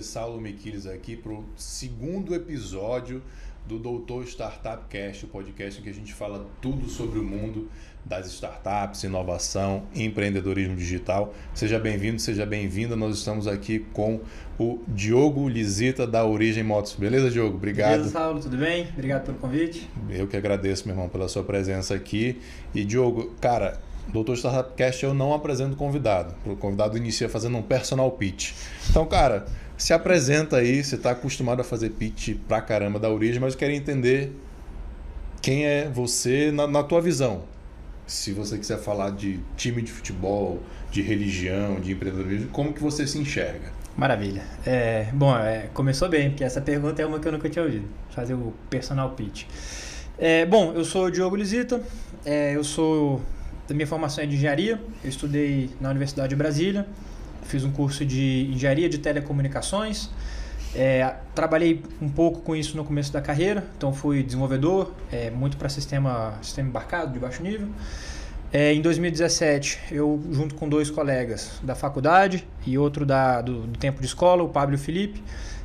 e queridas, Saulo Miquiles aqui para o segundo episódio do Doutor Startup Cast, o podcast em que a gente fala tudo sobre o mundo das startups, inovação, empreendedorismo digital. Seja bem-vindo, seja bem-vinda. Nós estamos aqui com o Diogo Lisita da Origem Motos. Beleza, Diogo? Obrigado. Beleza, Saulo, tudo bem? Obrigado pelo convite. Eu que agradeço, meu irmão, pela sua presença aqui. E Diogo, cara, Doutor Startup Cast eu não apresento convidado. O convidado inicia fazendo um personal pitch. Então, cara, se apresenta aí, você está acostumado a fazer pitch pra caramba da origem, mas eu quero entender quem é você na, na tua visão. Se você quiser falar de time de futebol, de religião, de empreendedorismo, como que você se enxerga? Maravilha. É, bom, é, começou bem, porque essa pergunta é uma que eu nunca tinha ouvido. Fazer o personal pitch. É, bom, eu sou o Diogo Lisita, é, eu sou da minha formação é de engenharia. Eu estudei na Universidade de Brasília, fiz um curso de engenharia de telecomunicações. É, trabalhei um pouco com isso no começo da carreira, então fui desenvolvedor, é, muito para sistema, sistema embarcado de baixo nível. É, em 2017, eu, junto com dois colegas da faculdade e outro da, do, do tempo de escola, o Pablo e o Felipe,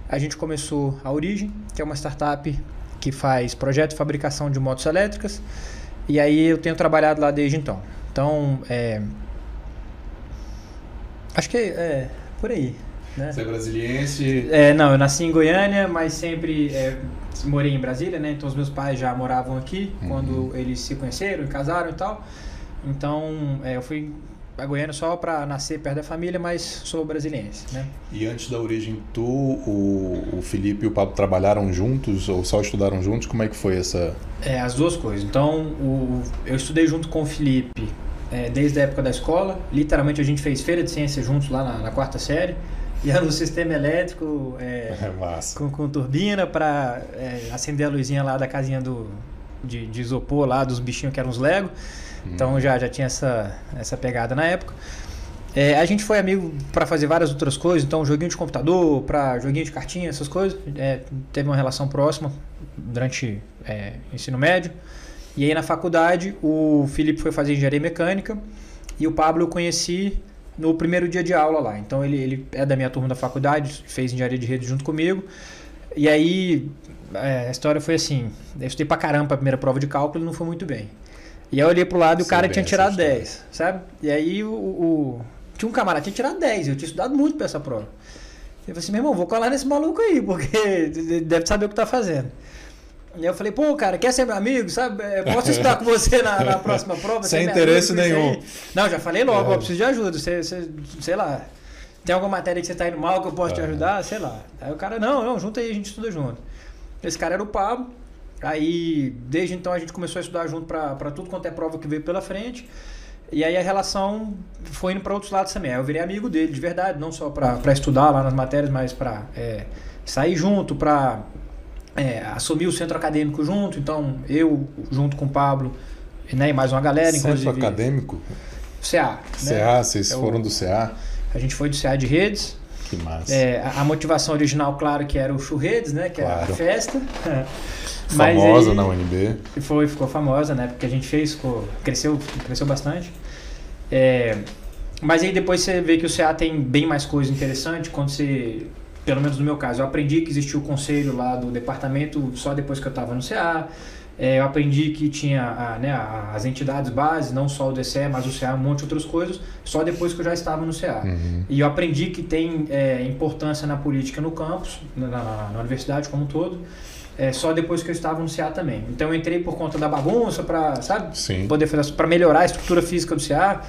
a gente começou a Origem, que é uma startup que faz projeto e fabricação de motos elétricas. E aí eu tenho trabalhado lá desde então. Então, é... acho que é por aí. Né? Você é brasiliense? É, não, eu nasci em Goiânia, mas sempre é, morei em Brasília, né? Então os meus pais já moravam aqui uhum. quando eles se conheceram e casaram e tal. Então é, eu fui a Goiânia só para nascer perto da família, mas sou brasiliense, né? E antes da origem, tu, o, o Felipe e o Pablo trabalharam juntos ou só estudaram juntos? Como é que foi essa? É, as duas coisas. Então, o, eu estudei junto com o Felipe é, desde a época da escola. Literalmente a gente fez feira de ciência juntos lá na, na quarta série. E era no sistema elétrico é, é com, com, turbina para é, acender a luzinha lá da casinha do, de, de, isopor lá dos bichinhos que eram os Lego. Hum. Então já, já tinha essa, essa pegada na época. É, a gente foi amigo para fazer várias outras coisas, então joguinho de computador, para joguinho de cartinha, essas coisas. É, teve uma relação próxima durante é, ensino médio. E aí na faculdade o Felipe foi fazer engenharia mecânica e o Pablo eu conheci no primeiro dia de aula lá. Então ele, ele é da minha turma da faculdade, fez engenharia de rede junto comigo. E aí é, a história foi assim: eu estudei pra caramba a primeira prova de cálculo e não foi muito bem. E aí eu olhei pro lado e o cara tinha tirado 10, sabe? E aí o, o, Tinha um camarada que tinha tirado 10, eu tinha estudado muito pra essa prova. Eu falei assim, meu irmão, vou colar nesse maluco aí, porque deve saber o que tá fazendo. E eu falei, pô, cara, quer ser meu amigo, sabe? É, posso estudar com você na, na próxima prova? Sem interesse nenhum. Não, já falei logo, é. eu preciso de ajuda. Você, você, sei lá, tem alguma matéria que você tá indo mal que eu posso é. te ajudar? Sei lá. Aí o cara, não, não, junta aí, a gente estuda junto. Esse cara era o Pablo. Aí, desde então, a gente começou a estudar junto para tudo quanto é prova que veio pela frente. E aí a relação foi indo para outros lados também. Aí eu virei amigo dele, de verdade, não só para estudar lá nas matérias, mas para é, sair junto, para é, assumir o centro acadêmico junto, então eu junto com o Pablo né, e mais uma galera, centro inclusive. Centro acadêmico? CA. Né? CA, vocês é foram do CA? A gente foi do CA de redes. Que massa. É, a, a, motivação original, claro, que era o churredes, né? Que claro. era a festa. famosa aí, na UNB. Foi, ficou famosa, né? Porque a gente fez, ficou, cresceu, cresceu bastante. É, mas aí depois você vê que o CA tem bem mais coisa interessante quando você pelo menos no meu caso, eu aprendi que existia o conselho lá do departamento só depois que eu estava no CA. É, eu aprendi que tinha a, né, as entidades base, não só o DCE, mas o CA, um monte de outras coisas, só depois que eu já estava no CA. Uhum. E eu aprendi que tem é, importância na política no campus, na, na, na universidade como um todo, é, só depois que eu estava no CA também. Então eu entrei por conta da bagunça, para sabe, Sim. poder fazer para melhorar a estrutura física do CA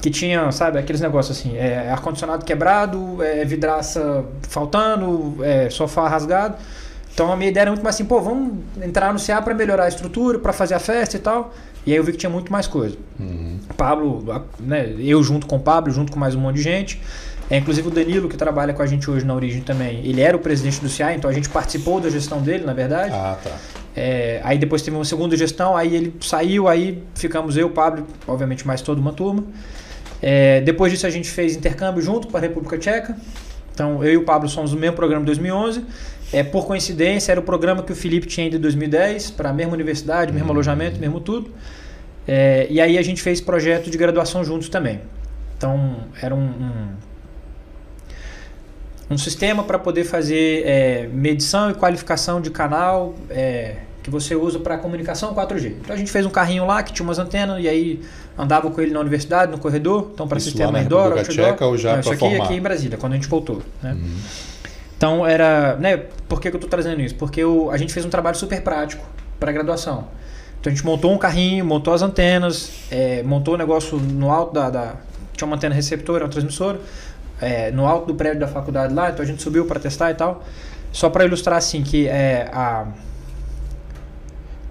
que tinha, sabe, aqueles negócios assim, é, ar-condicionado quebrado, é, vidraça faltando, é, sofá rasgado. Então a minha ideia era muito mais assim, pô, vamos entrar no CA para melhorar a estrutura, para fazer a festa e tal. E aí eu vi que tinha muito mais coisa. Uhum. Pablo, né, eu junto com o Pablo, junto com mais um monte de gente. É, inclusive o Danilo, que trabalha com a gente hoje na Origem também, ele era o presidente do CA, então a gente participou da gestão dele, na verdade. Ah, tá. É, aí depois teve uma segunda gestão, aí ele saiu, aí ficamos eu, Pablo, obviamente mais toda uma turma. É, depois disso a gente fez intercâmbio junto com a República Tcheca. Então eu e o Pablo somos do mesmo programa de 2011. É, por coincidência, era o programa que o Felipe tinha ido em 2010, para a mesma universidade, mesmo uhum. alojamento, mesmo tudo. É, e aí a gente fez projeto de graduação juntos também. Então era um, um um sistema para poder fazer é, medição e qualificação de canal é, que você usa para comunicação 4G. Então a gente fez um carrinho lá que tinha umas antenas e aí andava com ele na universidade, no corredor, então para sistema indoor, outdoor. Tcheca, ou já Não, isso aqui formar? aqui em Brasília, quando a gente voltou. Né? Uhum. Então era, né? Por que, que eu estou trazendo isso? Porque eu, a gente fez um trabalho super prático para graduação. Então a gente montou um carrinho, montou as antenas, é, montou o um negócio no alto da, da, tinha uma antena receptora, uma transmissora, é, no alto do prédio da faculdade lá, então a gente subiu para testar e tal. Só para ilustrar assim que é, a,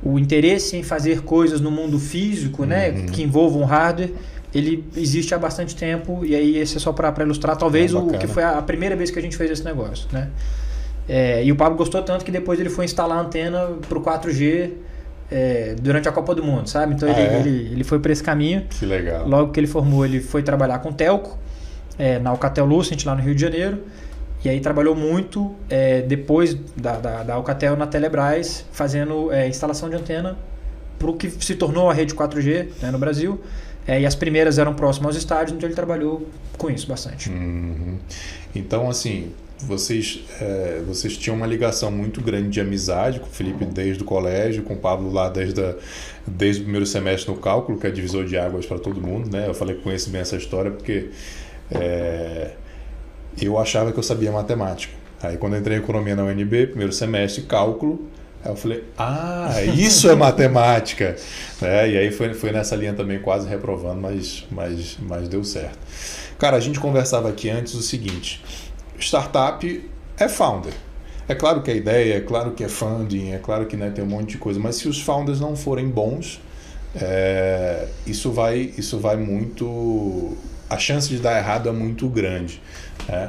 o interesse em fazer coisas no mundo físico, né, uhum. que envolvam hardware, ele existe há bastante tempo e aí esse é só para ilustrar talvez é o que foi a, a, primeira vez que a gente fez esse negócio, né? É, e o Pablo gostou tanto que depois ele foi instalar a antena para o 4G é, durante a Copa do Mundo, sabe? Então ah, ele, é? ele, ele foi para esse caminho. Que legal. Logo que ele formou, ele foi trabalhar com Telco, é, na Alcatel Lucent, lá no Rio de Janeiro. E aí trabalhou muito é, depois da, da, da, Alcatel na Telebrás, fazendo é, instalação de antena para o que se tornou a rede 4G né, no Brasil. É, e as primeiras eram próximas aos estádios, então ele trabalhou com isso bastante. Uhum. Então, assim, vocês, é, vocês tinham uma ligação muito grande de amizade com o Felipe desde o colégio, com o Pablo lá desde, a, desde o primeiro semestre no cálculo, que é divisor de águas para todo mundo, né? Eu falei que conheço bem essa história porque é, eu achava que eu sabia matemática. Aí quando entrei em economia na UNB, primeiro semestre, cálculo, aí eu falei, ah, isso é matemática. é, e aí foi, foi nessa linha também quase reprovando, mas, mas, mas deu certo. Cara, a gente conversava aqui antes o seguinte startup é founder. É claro que é ideia, é claro que é funding, é claro que né, tem um monte de coisa, mas se os founders não forem bons, é, isso, vai, isso vai muito. A chance de dar errado é muito grande. Né?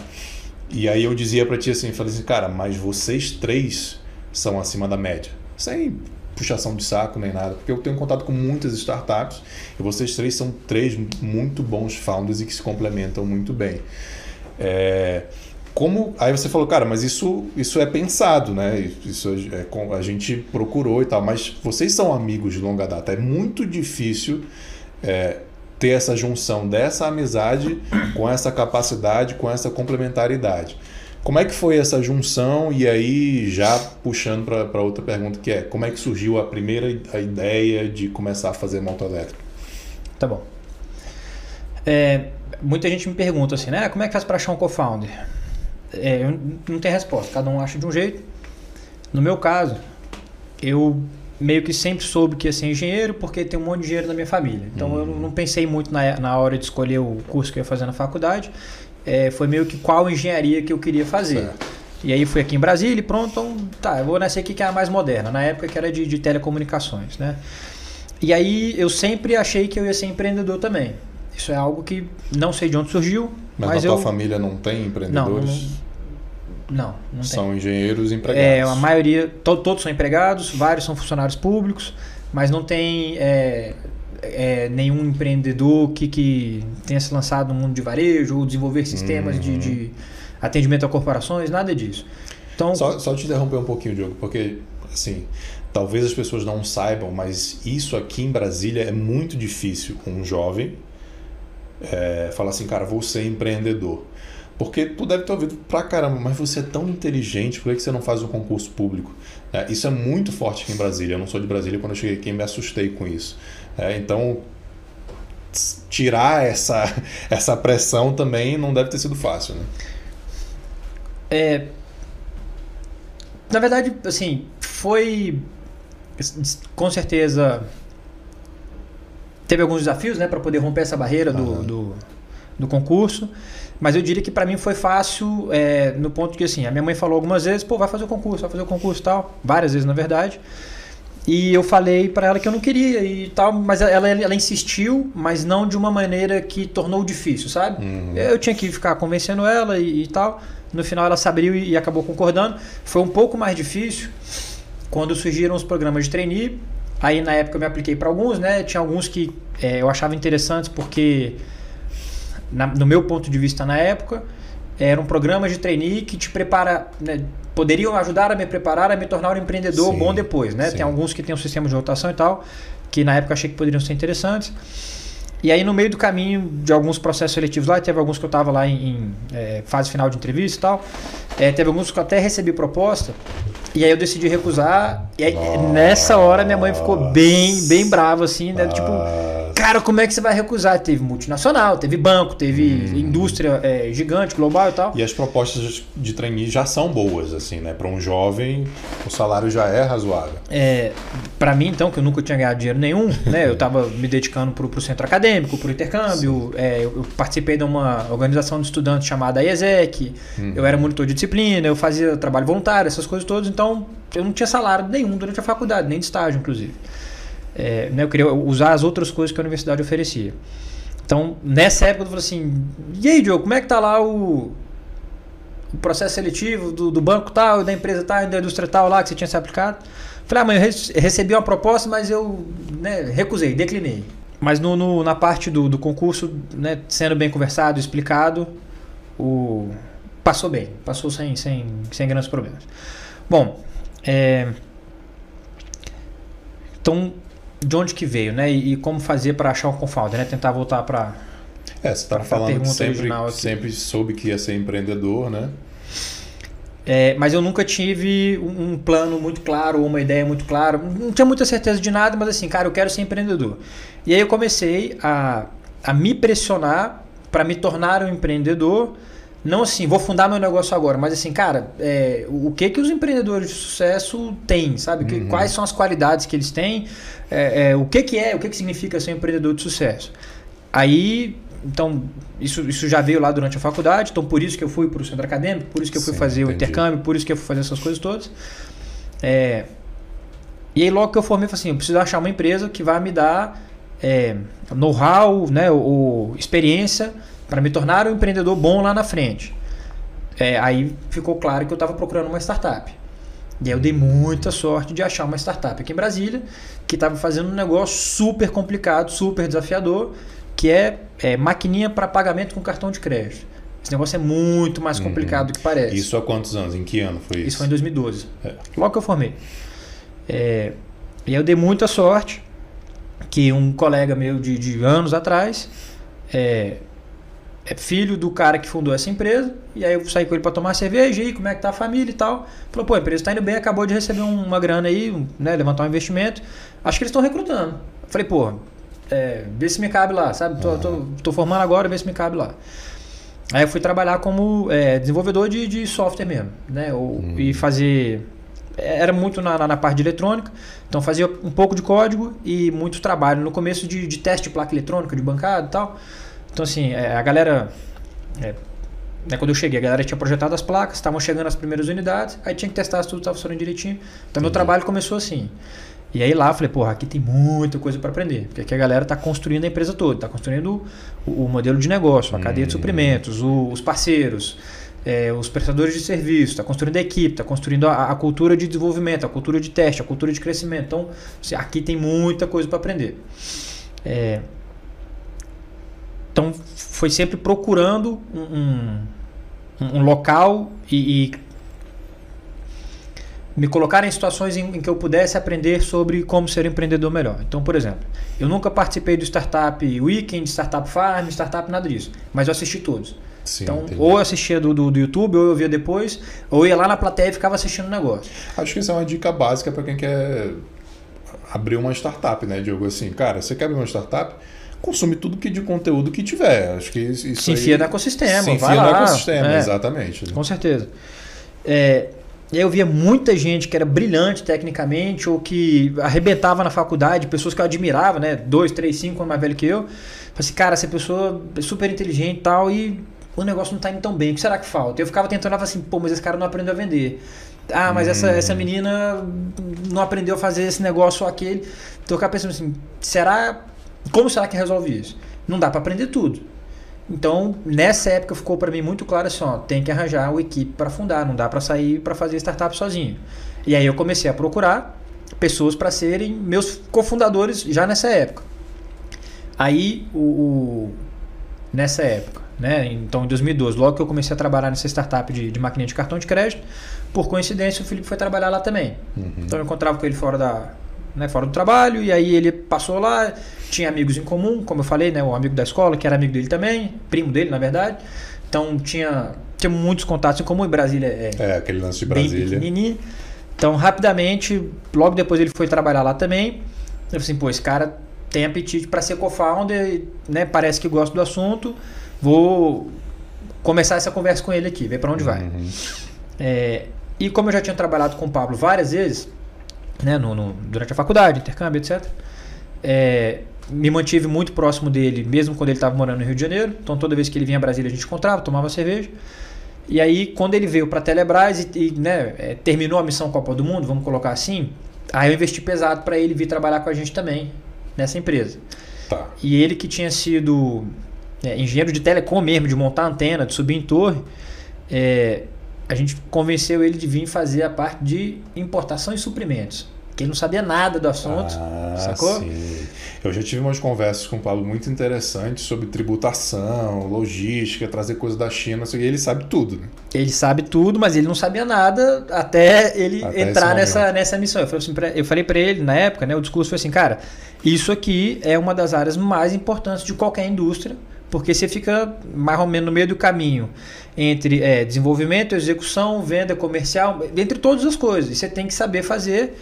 E aí eu dizia para ti assim, falei assim, cara, mas vocês três são acima da média. Sem puxação de saco nem nada, porque eu tenho contato com muitas startups e vocês três são três muito bons founders e que se complementam muito bem. É, como aí você falou, cara, mas isso isso é pensado, né? Isso é, a gente procurou e tal, mas vocês são amigos de longa data. É muito difícil é, ter essa junção dessa amizade com essa capacidade, com essa complementaridade. Como é que foi essa junção? E aí, já puxando para outra pergunta, que é como é que surgiu a primeira a ideia de começar a fazer moto elétrico? Tá bom. É, muita gente me pergunta assim, né? Como é que faz para achar um co-founder? É, não tem resposta, cada um acha de um jeito. No meu caso, eu meio que sempre soube que ia ser engenheiro porque tem um monte de dinheiro na minha família. Então eu não pensei muito na, na hora de escolher o curso que eu ia fazer na faculdade. É, foi meio que qual engenharia que eu queria fazer. Certo. E aí fui aqui em Brasília e pronto, então, tá, eu vou nessa aqui que é a mais moderna, na época que era de, de telecomunicações, né? E aí eu sempre achei que eu ia ser empreendedor também. Isso é algo que não sei de onde surgiu. Mas, mas na eu... tua família não tem empreendedores? Não, não, não São tem. engenheiros empregados. É, a maioria, to, todos são empregados, vários são funcionários públicos, mas não tem é, é, nenhum empreendedor que, que tenha se lançado no mundo de varejo ou desenvolver sistemas uhum. de, de atendimento a corporações, nada disso. Então, só, só te interromper um pouquinho, Diogo, porque assim, talvez as pessoas não saibam, mas isso aqui em Brasília é muito difícil. Um jovem é, fala assim, cara, vou ser empreendedor. Porque tu deve ter ouvido pra caramba, mas você é tão inteligente, por que você não faz um concurso público? É, isso é muito forte aqui em Brasília. Eu não sou de Brasília, quando eu cheguei aqui me assustei com isso. É, então, tirar essa, essa pressão também não deve ter sido fácil, né? É, na verdade, assim, foi com certeza teve alguns desafios, né, para poder romper essa barreira do, do, do, concurso. Mas eu diria que para mim foi fácil é, no ponto que assim, a minha mãe falou algumas vezes, pô, vai fazer o concurso, vai fazer o concurso tal, várias vezes na verdade. E eu falei para ela que eu não queria e tal, mas ela, ela insistiu, mas não de uma maneira que tornou difícil, sabe? Uhum. Eu tinha que ficar convencendo ela e, e tal. No final ela se abriu e, e acabou concordando. Foi um pouco mais difícil quando surgiram os programas de trainee Aí na época eu me apliquei para alguns, né? Tinha alguns que é, eu achava interessantes porque, na, no meu ponto de vista na época, eram programas de trainee que te prepara, né, poderiam ajudar a me preparar a me tornar um empreendedor sim, bom depois, né? Sim. Tem alguns que têm um sistema de rotação e tal, que na época achei que poderiam ser interessantes. E aí, no meio do caminho de alguns processos seletivos lá, teve alguns que eu estava lá em, em é, fase final de entrevista e tal. É, teve alguns que eu até recebi proposta. E aí eu decidi recusar. E aí, nessa hora minha mãe ficou bem, bem brava, assim, né? Tipo, cara, como é que você vai recusar? Teve multinacional, teve banco, teve hum. indústria é, gigante, global e tal. E as propostas de trainee já são boas, assim, né? Para um jovem, o salário já é razoável. É, para mim, então, que eu nunca tinha ganhado dinheiro nenhum, né? Eu estava me dedicando para o centro acadêmico, para o intercâmbio. É, eu, participei de uma organização de estudantes chamada IESEC. Hum. Eu era monitor de disciplina, eu fazia trabalho voluntário, essas coisas todas. Então, eu não tinha salário nenhum durante a faculdade, nem de estágio, inclusive. É, né, eu queria usar as outras coisas que a universidade oferecia. Então, nessa época, eu falei assim: e aí, Diogo, como é que tá lá o, o processo seletivo do, do, banco tal, da empresa tal, da indústria tal lá que você tinha se aplicado? Falei, ah, mãe, eu recebi uma proposta, mas eu né, recusei, declinei. Mas no, no, na parte do, do concurso, né, sendo bem conversado, explicado, o, passou bem, passou sem, sem, sem grandes problemas. Bom, é, então de onde que veio, né? E, e como fazer para achar um confounder, né? Tentar voltar para é, você estava falando que sempre, sempre soube que ia ser empreendedor, né? É, mas eu nunca tive um, um plano muito claro, uma ideia muito clara. Não tinha muita certeza de nada, mas assim, cara, eu quero ser empreendedor. E aí eu comecei a, a me pressionar para me tornar um empreendedor não assim, vou fundar meu negócio agora, mas assim, cara, é, o que que os empreendedores de sucesso têm, sabe? Que, uhum. Quais são as qualidades que eles têm? É, é, o que que é, o que que significa ser um empreendedor de sucesso? Aí, então, isso, isso já veio lá durante a faculdade, então por isso que eu fui para o centro acadêmico, por isso que eu fui Sim, fazer entendi. o intercâmbio, por isso que eu fui fazer essas coisas todas. É, e aí logo que eu formei, eu falei assim, eu preciso achar uma empresa que vai me dar é, know-how, né, ou, ou experiência para me tornar um empreendedor bom lá na frente. É, aí ficou claro que eu estava procurando uma startup. E aí eu dei muita sorte de achar uma startup aqui em Brasília que estava fazendo um negócio super complicado, super desafiador, que é, é maquininha para pagamento com cartão de crédito. Esse negócio é muito mais uhum. complicado uhum. do que parece. Isso há quantos anos? Em que ano foi isso? Isso foi em 2012. É. Logo que eu formei. É, e aí eu dei muita sorte que um colega meu de, de anos atrás é, é filho do cara que fundou essa empresa. E aí eu saí com ele para tomar cerveja, e como é que tá a família e tal. Falou, pô, a empresa tá indo bem, acabou de receber uma grana aí, né, levantar um investimento. Acho que eles estão recrutando. falei, pô, é, vê se me cabe lá, sabe? Tô, tô, tô, formando agora, vê se me cabe lá. Aí eu fui trabalhar como é, desenvolvedor de, de software mesmo, né? Ou, hum. E fazer era muito na, na, parte de eletrônica, então fazia um pouco de código e muito trabalho. No começo de, de teste de placa eletrônica, de bancada e tal. Então, assim, é, a galera. É, né, quando eu cheguei, a galera tinha projetado as placas, estavam chegando as primeiras unidades, aí tinha que testar se tudo estava funcionando direitinho. Então, meu trabalho começou assim. E aí lá eu falei, porra, aqui tem muita coisa para aprender. Porque aqui a galera está construindo a empresa toda, está construindo o, o, modelo de negócio, a cadeia de hum. suprimentos, o, os parceiros, é, os prestadores de serviço, está construindo a equipe, está construindo a, a, cultura de desenvolvimento, a cultura de teste, a cultura de crescimento. Então, assim, aqui tem muita coisa para aprender. É, então foi sempre procurando um, um, um local e, e, me colocar em situações em, em, que eu pudesse aprender sobre como ser empreendedor melhor. Então, por exemplo, eu nunca participei do Startup Weekend, Startup Farm, Startup nada disso, mas eu assisti todos. Sim, então, entendi. ou eu assistia do, do, do, YouTube, ou eu via depois, ou ia lá na plateia e ficava assistindo o negócio. Acho que isso é uma dica básica para quem quer abrir uma startup, né, Diogo? Assim, cara, você quer abrir uma startup? Consumir tudo que de conteúdo que tiver. Acho que isso se enfia aí, no ecossistema, se enfia no ecossistema, é, exatamente. Com certeza. É, eu via muita gente que era brilhante tecnicamente ou que arrebentava na faculdade, pessoas que eu admirava, né? Dois, três, cinco anos mais velho que eu. Falei assim, cara, essa pessoa é super inteligente e tal, e o negócio não tá indo tão bem. O que será que falta? Eu ficava tentando, eu assim, pô, mas esse cara não aprendeu a vender. Ah, mas hum. essa, essa menina não aprendeu a fazer esse negócio ou aquele. Então eu ficava pensando assim, será como será que resolve isso? Não dá para aprender tudo. Então, nessa época ficou para mim muito claro assim, ó, tem que arranjar uma equipe para fundar, não dá para sair para fazer startup sozinho. E aí eu comecei a procurar pessoas para serem meus cofundadores já nessa época. Aí, o, o, nessa época, né? Então, em 2012, logo que eu comecei a trabalhar nessa startup de, de maquininha de cartão de crédito, por coincidência, o Felipe foi trabalhar lá também. Uhum. Então, eu encontrava com ele fora da, né, fora do trabalho, e aí ele passou lá, tinha amigos em comum, como eu falei, né, o amigo da escola, que era amigo dele também, primo dele, na verdade. Então tinha, tinha muitos contatos em comum, em Brasília é, é aquele lance de Brasília. Então, rapidamente, logo depois ele foi trabalhar lá também. Eu falei assim, pô, esse cara tem apetite para ser co-founder, né? Parece que gosta do assunto. Vou começar essa conversa com ele aqui, ver para onde vai. Uhum. É, e como eu já tinha trabalhado com o Pablo várias vezes, né, no, no durante a faculdade, intercâmbio, etc., é, me mantive muito próximo dele, mesmo quando ele estava morando no Rio de Janeiro. Então, toda vez que ele vinha a Brasília, a gente encontrava, tomava cerveja. E aí, quando ele veio para a Telebrás e, e né, é, terminou a missão Copa do Mundo, vamos colocar assim, aí eu investi pesado para ele vir trabalhar com a gente também nessa empresa. Tá. E ele que tinha sido é, engenheiro de telecom mesmo, de montar antena, de subir em torre, é, a gente convenceu ele de vir fazer a parte de importação e suprimentos que ele não sabia nada do assunto, ah, sacou? Sim. Eu já tive umas conversas com o Paulo muito interessantes sobre tributação, logística, trazer coisa da China, e ele sabe tudo. Né? Ele sabe tudo, mas ele não sabia nada até ele até entrar nessa, nessa missão. Eu falei, assim pra, eu falei para ele na época, né, o discurso foi assim, cara, isso aqui é uma das áreas mais importantes de qualquer indústria, porque você fica mais ou menos no meio do caminho entre é, desenvolvimento, execução, venda comercial, entre todas as coisas. Você tem que saber fazer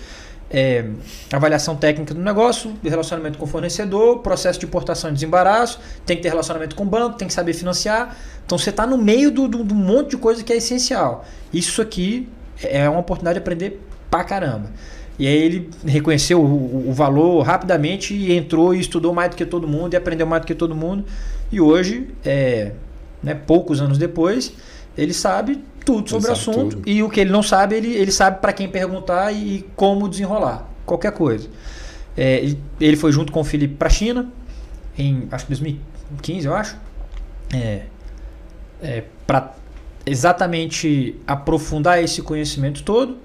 é, avaliação técnica do negócio, relacionamento com o fornecedor, processo de importação e desembaraço, tem que ter relacionamento com o banco, tem que saber financiar. Então você está no meio do, do, do, monte de coisa que é essencial. Isso aqui é uma oportunidade de aprender pra caramba. E aí ele reconheceu o, o, valor rapidamente e entrou e estudou mais do que todo mundo e aprendeu mais do que todo mundo. E hoje, é, né, poucos anos depois, ele sabe tudo sobre o assunto. Tudo. E o que ele não sabe, ele, ele sabe para quem perguntar e como desenrolar. Qualquer coisa. É, ele foi junto com o Felipe para a China, em acho que 2015, eu acho. É, é, para exatamente aprofundar esse conhecimento todo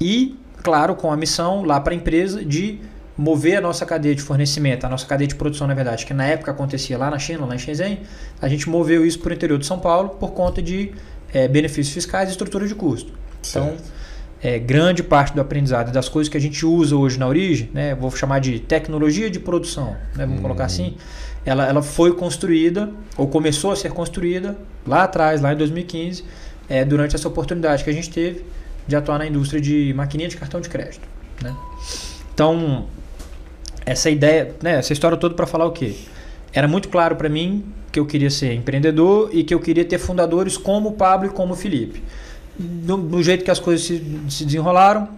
e, claro, com a missão lá para a empresa de mover a nossa cadeia de fornecimento, a nossa cadeia de produção, na verdade, que na época acontecia lá na China, lá em Shenzhen, a gente moveu isso para o interior de São Paulo por conta de é, benefícios fiscais e estrutura de custo. Então, é, grande parte do aprendizado das coisas que a gente usa hoje na origem, né, vou chamar de tecnologia de produção, né, vamos colocar uhum. assim, ela, ela foi construída, ou começou a ser construída lá atrás, lá em 2015, é, durante essa oportunidade que a gente teve de atuar na indústria de maquininha de cartão de crédito. Né? Então, essa ideia, né, essa história toda para falar o quê? Era muito claro para mim que eu queria ser empreendedor e que eu queria ter fundadores como o Pablo e como o Felipe. Do, do jeito que as coisas se, se, desenrolaram,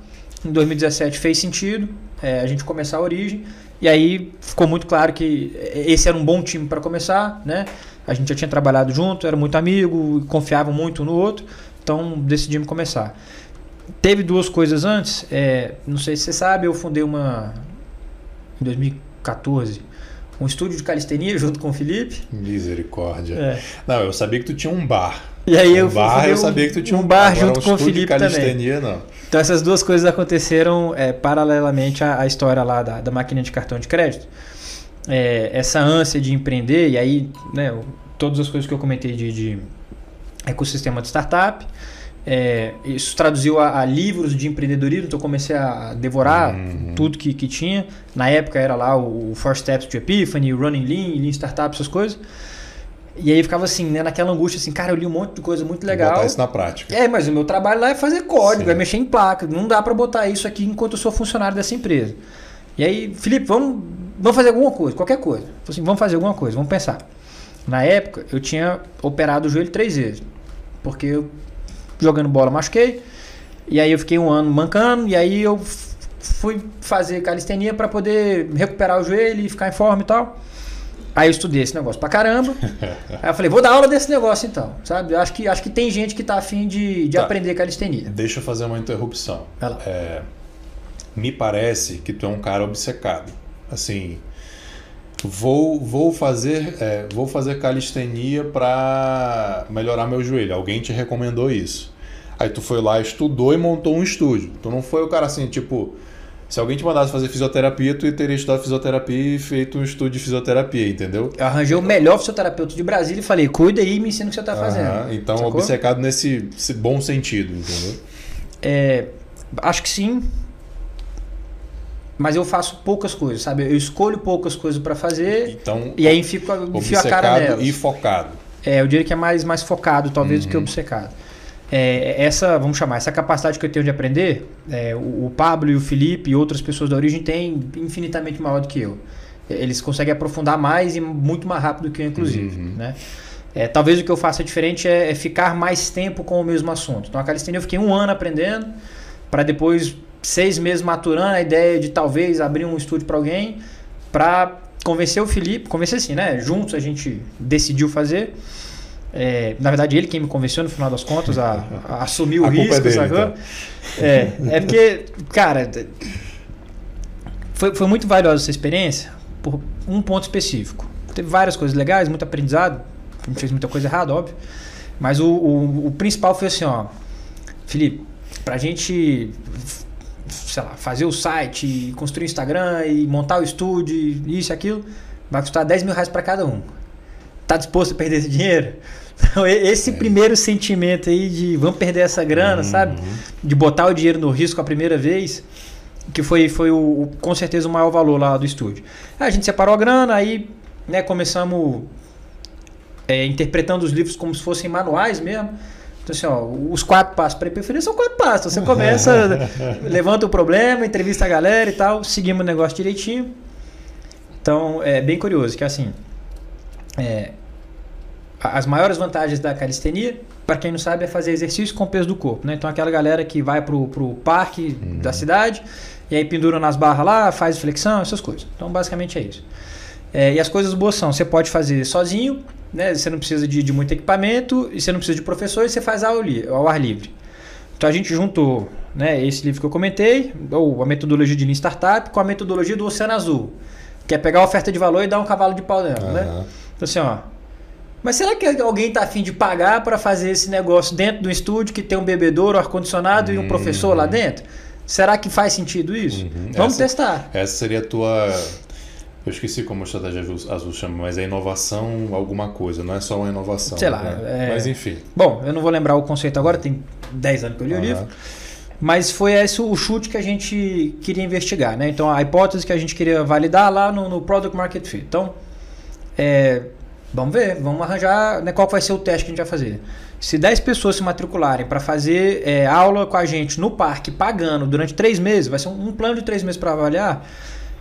em 2017 fez sentido é, a gente começar a origem. E aí ficou muito claro que esse era um bom time para começar, né? A gente já tinha trabalhado junto, era muito amigo, confiava muito um no outro, então decidimos começar. Teve duas coisas antes, é, não sei se você sabe, eu fundei uma em 2014 um estúdio de calistenia junto com o Felipe. Misericórdia. É. Não, eu sabia que tu tinha um bar. E aí um eu bar, eu sabia que tu tinha um, um bar, junto um com o Felipe calistenia, também. Não. Então essas duas coisas aconteceram é, paralelamente à, à, história lá da, da máquina de cartão de crédito. É, essa ânsia de empreender e aí, né, todas as coisas que eu comentei de, de ecossistema de startup. É, isso traduziu a, a, livros de empreendedorismo, então eu comecei a devorar uhum. tudo que, que tinha. Na época era lá o, o First Steps to Epiphany, Running Lean, Lean Startup, essas coisas. E aí ficava assim, né, naquela angústia, assim, cara, eu li um monte de coisa muito legal. Botar isso na prática. É, mas o meu trabalho lá é fazer código, Sim. é mexer em placa. Não dá para botar isso aqui enquanto eu sou funcionário dessa empresa. E aí, Felipe, vamos, vamos fazer alguma coisa, qualquer coisa. Assim, vamos fazer alguma coisa, vamos pensar. Na época, eu tinha operado o joelho três vezes. Porque eu jogando bola, machuquei. E aí eu fiquei um ano mancando, e aí eu fui fazer calistenia para poder recuperar o joelho e ficar em forma e tal. Aí eu estudei esse negócio pra caramba. Aí eu falei, vou dar aula desse negócio então, sabe? Eu acho que, acho que tem gente que tá afim de, de tá. aprender calistenia. Deixa eu fazer uma interrupção. É, me parece que tu é um cara obcecado. Assim, vou, vou fazer é, vou fazer calistenia para melhorar meu joelho. Alguém te recomendou isso. Aí tu foi lá, estudou e montou um estúdio. Tu não foi o cara assim, tipo, se alguém te mandasse fazer fisioterapia, tu teria estudado fisioterapia e feito um estúdio de fisioterapia, entendeu? Eu arranjei o melhor fisioterapeuta de Brasília e falei, cuida aí e me ensina o que você tá fazendo. então, Sacou? obcecado nesse bom sentido, entendeu? É, acho que sim. mas eu faço poucas coisas, sabe? Eu escolho poucas coisas para fazer então, e aí fico, enfio a cara nelas. e focado. É, eu diria que é mais, mais focado, talvez, uhum. do que uhum. obcecado. É, essa, vamos chamar, essa capacidade que eu tenho de aprender, é, o, o, Pablo e o Felipe e outras pessoas da origem têm infinitamente maior do que eu. Eles conseguem aprofundar mais e muito mais rápido do que eu, inclusive. Uhum. Né? É, talvez o que eu faça diferente é, é, ficar mais tempo com o mesmo assunto. Então, a calistenia eu fiquei um ano aprendendo, para depois seis meses maturando a ideia de talvez abrir um estúdio para alguém, para convencer o Felipe, convencer assim, né? Juntos a gente decidiu fazer. É, na verdade, ele quem me convenceu no final das contas a, a assumir o a risco, é dele, então. é, é porque, cara, foi, foi muito valiosa essa experiência por um ponto específico. Teve várias coisas legais, muito aprendizado, gente fez muita coisa errada, óbvio. Mas o, o, o principal foi assim, ó, Felipe, pra gente sei lá, fazer o site, construir o Instagram e montar o estúdio, isso e aquilo, vai custar 10 mil reais para cada um. Tá disposto a perder esse dinheiro? Então, esse é. primeiro sentimento aí de vamos perder essa grana, uhum. sabe? De botar o dinheiro no risco a primeira vez, que foi, foi o, o, com certeza o maior valor lá do estúdio. Aí a gente separou a grana, aí né, começamos é, interpretando os livros como se fossem manuais mesmo. Então, assim, ó, os quatro passos para hiperfonia são quatro passos. Você começa, levanta o problema, entrevista a galera e tal, seguimos o negócio direitinho. Então, é bem curioso que, assim, é, as maiores vantagens da calistenia, para quem não sabe, é fazer exercício com o peso do corpo. Né? Então, aquela galera que vai pro, pro parque uhum. da cidade e aí pendura nas barras lá, faz flexão, essas coisas. Então, basicamente é isso. É, e as coisas boas são, você pode fazer sozinho, né? Você não precisa de, de muito equipamento e você não precisa de professor e você faz ao, ao ar livre. Então a gente juntou né, esse livro que eu comentei, ou a metodologia de Lean Startup, com a metodologia do Oceano Azul, que é pegar a oferta de valor e dar um cavalo de pau nela. Uhum. Né? Então assim, ó. Mas será que alguém está afim de pagar para fazer esse negócio dentro do estúdio que tem um bebedouro, ar-condicionado uhum. e um professor lá uhum. dentro? Será que faz sentido isso? Uhum. Vamos essa, testar. Essa seria a tua eu esqueci como a estratégia azul chama, mas é inovação alguma coisa, não é só uma inovação. Sei lá. Né? É... Mas enfim. Bom, eu não vou lembrar o conceito agora, tem 10 anos que eu li uhum. o livro. Mas foi esse o chute que a gente queria investigar, né? Então a hipótese que a gente queria validar lá no, no Product Market Fit. Então, é, vamos ver, vamos arranjar né, qual vai ser o teste que a gente vai fazer. Se 10 pessoas se matricularem para fazer é, aula com a gente no parque, pagando durante 3 meses, vai ser um, um plano de 3 meses para avaliar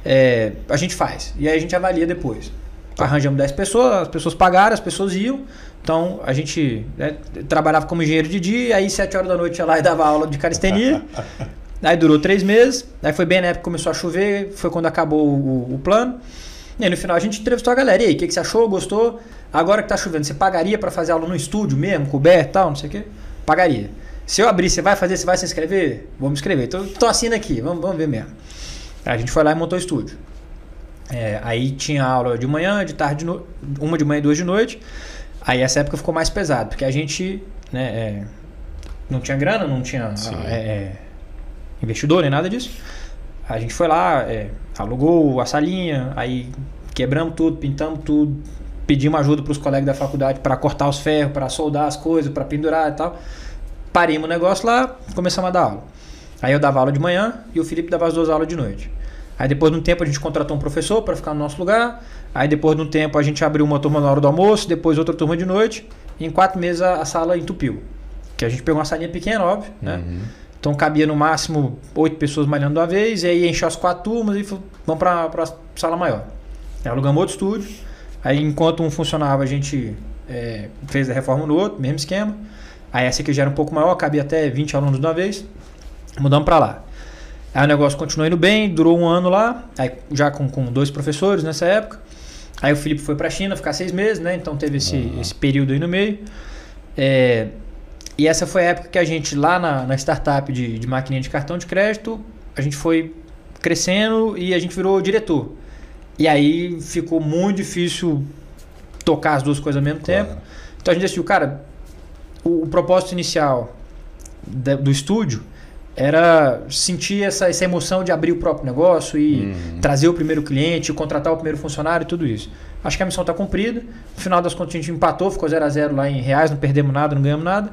é, a gente faz. E aí a gente avalia depois. Tá. Arranjamos 10 pessoas, as pessoas pagaram, as pessoas iam. Então a gente né, trabalhava como engenheiro de dia, aí 7 horas da noite ia lá e dava aula de calistenia. aí durou 3 meses, aí foi bem na época que começou a chover, foi quando acabou o, o plano. E aí no final a gente entrevistou a galera. E aí, o que, que você achou? Gostou? Agora que tá chovendo, você pagaria para fazer aula no estúdio mesmo, coberto e tal, não sei o quê? Pagaria. Se eu abrir, você vai fazer, você vai se inscrever? Vamos escrever. Então, tô assinando aqui, vamos, vamos ver mesmo. A gente foi lá e montou o estúdio. É, aí tinha aula de manhã, de tarde, no... uma de manhã e duas de noite. Aí essa época ficou mais pesado, porque a gente né, é, não tinha grana, não tinha é, é, investidor nem nada disso. A gente foi lá, é, alugou a salinha, aí quebramos tudo, pintamos tudo, pedimos ajuda para os colegas da faculdade para cortar os ferros, para soldar as coisas, para pendurar e tal. Parimos o negócio lá, começamos a dar aula. Aí eu dava aula de manhã e o Felipe dava as duas aulas de noite. Aí depois de um tempo a gente contratou um professor para ficar no nosso lugar. Aí depois de um tempo a gente abriu uma turma na hora do almoço, depois outra turma de noite. Em quatro meses a, a sala entupiu. Que a gente pegou uma salinha pequena, óbvio, né? Uhum. Então cabia no máximo oito pessoas malhando de uma vez, e aí encheu as quatro turmas e vamos para a sala maior. Aí alugamos outro estúdio. Aí enquanto um funcionava, a gente é, fez a reforma no outro, mesmo esquema. Aí essa aqui já era um pouco maior, cabia até 20 alunos de uma vez. Mudamos para lá. Aí o negócio continuou indo bem, durou um ano lá, aí já com, com dois professores nessa época. Aí o Felipe foi para a China ficar seis meses, né? Então teve esse, uhum. esse período aí no meio. É, e essa foi a época que a gente, lá na, na startup de, de maquininha de cartão de crédito, a gente foi crescendo e a gente virou diretor. E aí ficou muito difícil tocar as duas coisas ao mesmo claro. tempo. Então a gente decidiu, cara, o, o propósito inicial da, do estúdio era sentir essa, essa emoção de abrir o próprio negócio e uhum. trazer o primeiro cliente, contratar o primeiro funcionário e tudo isso. Acho que a missão está cumprida. No final das contas, a gente empatou, ficou 0 a 0 lá em reais, não perdemos nada, não ganhamos nada.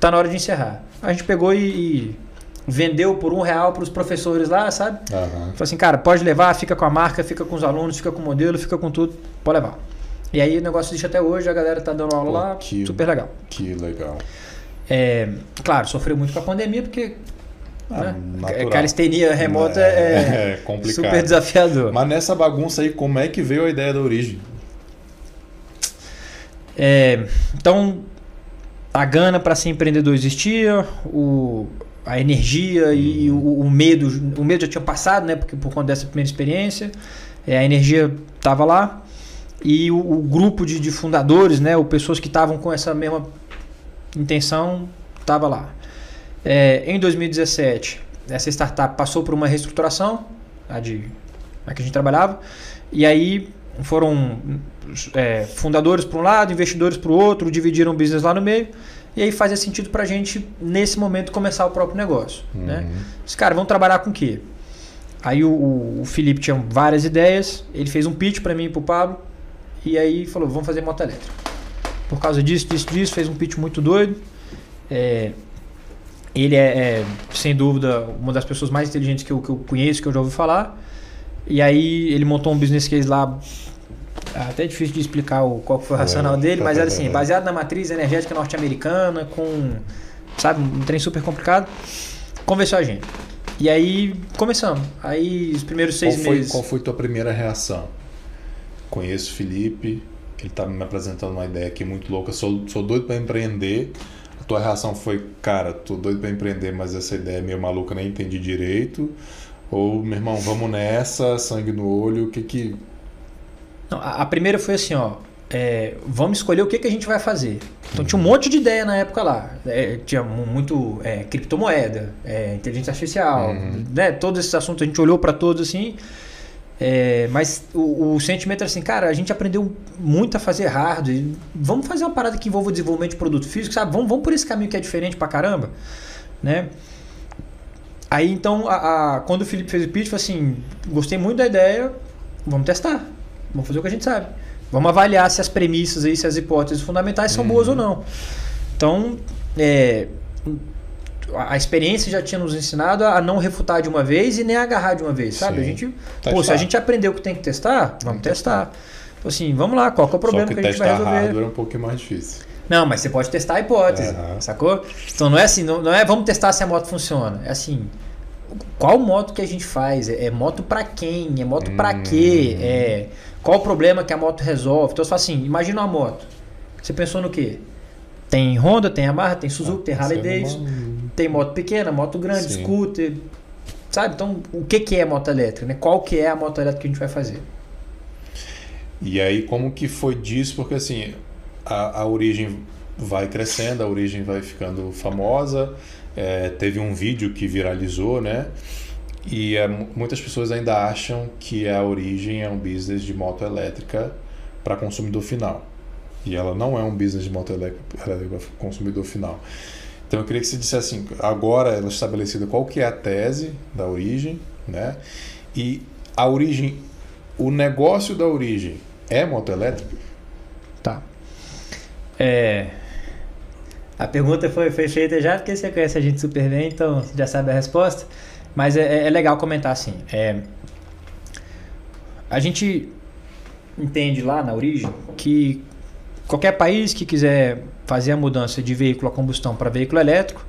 Está na hora de encerrar. A gente pegou e, e vendeu por um real para os professores lá, sabe? Aham. Falou assim, cara, pode levar, fica com a marca, fica com os alunos, fica com o modelo, fica com tudo, pode levar. E aí o negócio existe até hoje, a galera tá dando aula Pô, lá, que- super legal. Que legal. É, claro, sofreu muito com a pandemia, porque Ah, né, calistenia remota é, É complicado. super desafiador. Mas nessa bagunça aí, como é que veio a ideia da origem? É, então, a gana para ser empreendedor existia, o, a energia e, e o, o medo, o medo já tinha passado, né? Porque por conta dessa primeira experiência, é, a energia estava lá e o, o grupo de, de fundadores, né? Ou pessoas que estavam com essa mesma intenção, estava lá. É, em 2017, essa startup passou por uma reestruturação, a, de, a que a gente trabalhava, e aí foram é, fundadores para um lado, investidores para o outro, dividiram o business lá no meio, e aí fazia sentido para a gente, nesse momento, começar o próprio negócio. Né? Uhum. Os caras vão trabalhar com o quê? Aí o, o, o Felipe tinha várias ideias, ele fez um pitch para mim e para o Pablo, e aí falou, vamos fazer moto elétrica. Por causa disso, disso, disso, fez um pitch muito doido. É, ele é, é, sem dúvida, uma das pessoas mais inteligentes que eu, que eu conheço, que eu já ouvi falar. E aí ele montou um business case lá. Até difícil de explicar o, qual foi o racional É, dele, mas era é, assim, é. baseado na matriz energética norte-americana, com, sabe, um trem super complicado. Convenceu a gente. E aí começamos. Aí os primeiros seis Qual foi, meses. qual foi tua primeira reação? Conheço o Felipe, ele tá me apresentando uma ideia aqui muito louca, sou, sou doido para empreender. A tua reação foi, cara, tô doido para empreender, mas essa ideia é meio maluca, nem entendi direito. Ou, meu irmão, vamos nessa, sangue no olho, o que que... Não, a, a primeira foi assim, ó. é, vamos escolher o que, que a gente vai fazer. Então tinha um monte de ideia na época lá. É, tinha mu- muito é, criptomoeda, é, inteligência artificial, Uhum. né? Todos esses assuntos a gente olhou para todos assim. É, mas o, o sentimento era assim, cara, a gente aprendeu muito a fazer hardware. Vamos fazer uma parada que envolva o desenvolvimento de produto físico, sabe? Vamos, vamos por esse caminho que é diferente pra caramba, né? Aí então, a, a- quando o Felipe fez o pitch, foi assim: gostei muito da ideia, vamos testar, vamos fazer o que a gente sabe. Vamos avaliar se as premissas aí, se as hipóteses fundamentais são boas ou não. Então, é, a experiência já tinha nos ensinado a não refutar de uma vez e nem agarrar de uma vez, sabe? Sim. A gente, Testar. pô, se a gente aprendeu que tem que testar, vamos testar. Então, Assim, vamos lá, qual que é o problema Só que, que a gente vai testar resolver? hardware é um pouquinho mais difícil. Não, mas você pode testar a hipótese, Aham. sacou? Então não é assim, não, não é vamos testar se a moto funciona. É assim, qual moto que a gente faz? É, é moto pra quem? É moto pra Hum. quê? É, qual o problema que a moto resolve? Então você fala assim, imagina uma moto. Você pensou no quê? Tem Honda, tem Yamaha, tem Suzuki, tem Harley Sendo Davidson, tem moto pequena, moto grande, Sim. scooter. Sabe? Então, o que, que é moto elétrica? Né? Qual que é a moto elétrica que a gente vai fazer? E aí, como que foi disso? Porque assim, a, a origem vai crescendo, a origem vai ficando famosa. É, teve um vídeo que viralizou, né? E é, mu- muitas pessoas ainda acham que a origem é um business de moto elétrica para consumidor final. E ela não é um business de moto elétrica para consumidor final. Então eu queria que você dissesse assim, agora ela é estabelecida qual que é a tese da origem, né? E a origem, o negócio da origem é moto elétrica? Tá. É, a pergunta foi, foi feita já porque você conhece a gente super bem, então você já sabe a resposta. Mas é, é legal comentar assim. é, a gente entende lá na origem que qualquer país que quiser fazer a mudança de veículo a combustão para veículo elétrico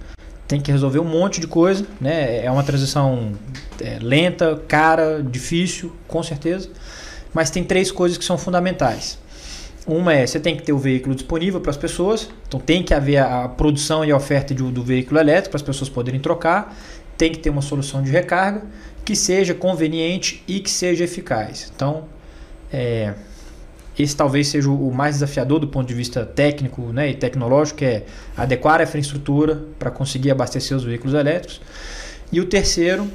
tem que resolver um monte de coisa, né? É uma transição é, lenta, cara, difícil, com certeza. Mas tem três coisas que são fundamentais. Uma é, você tem que ter o veículo disponível para as pessoas, então tem que haver a produção e a oferta de- do veículo elétrico para as pessoas poderem trocar, tem que ter uma solução de recarga que seja conveniente e que seja eficaz. Então, é, esse talvez seja o mais desafiador do ponto de vista técnico né, e tecnológico, é adequar a infraestrutura para conseguir abastecer os veículos elétricos. E o terceiro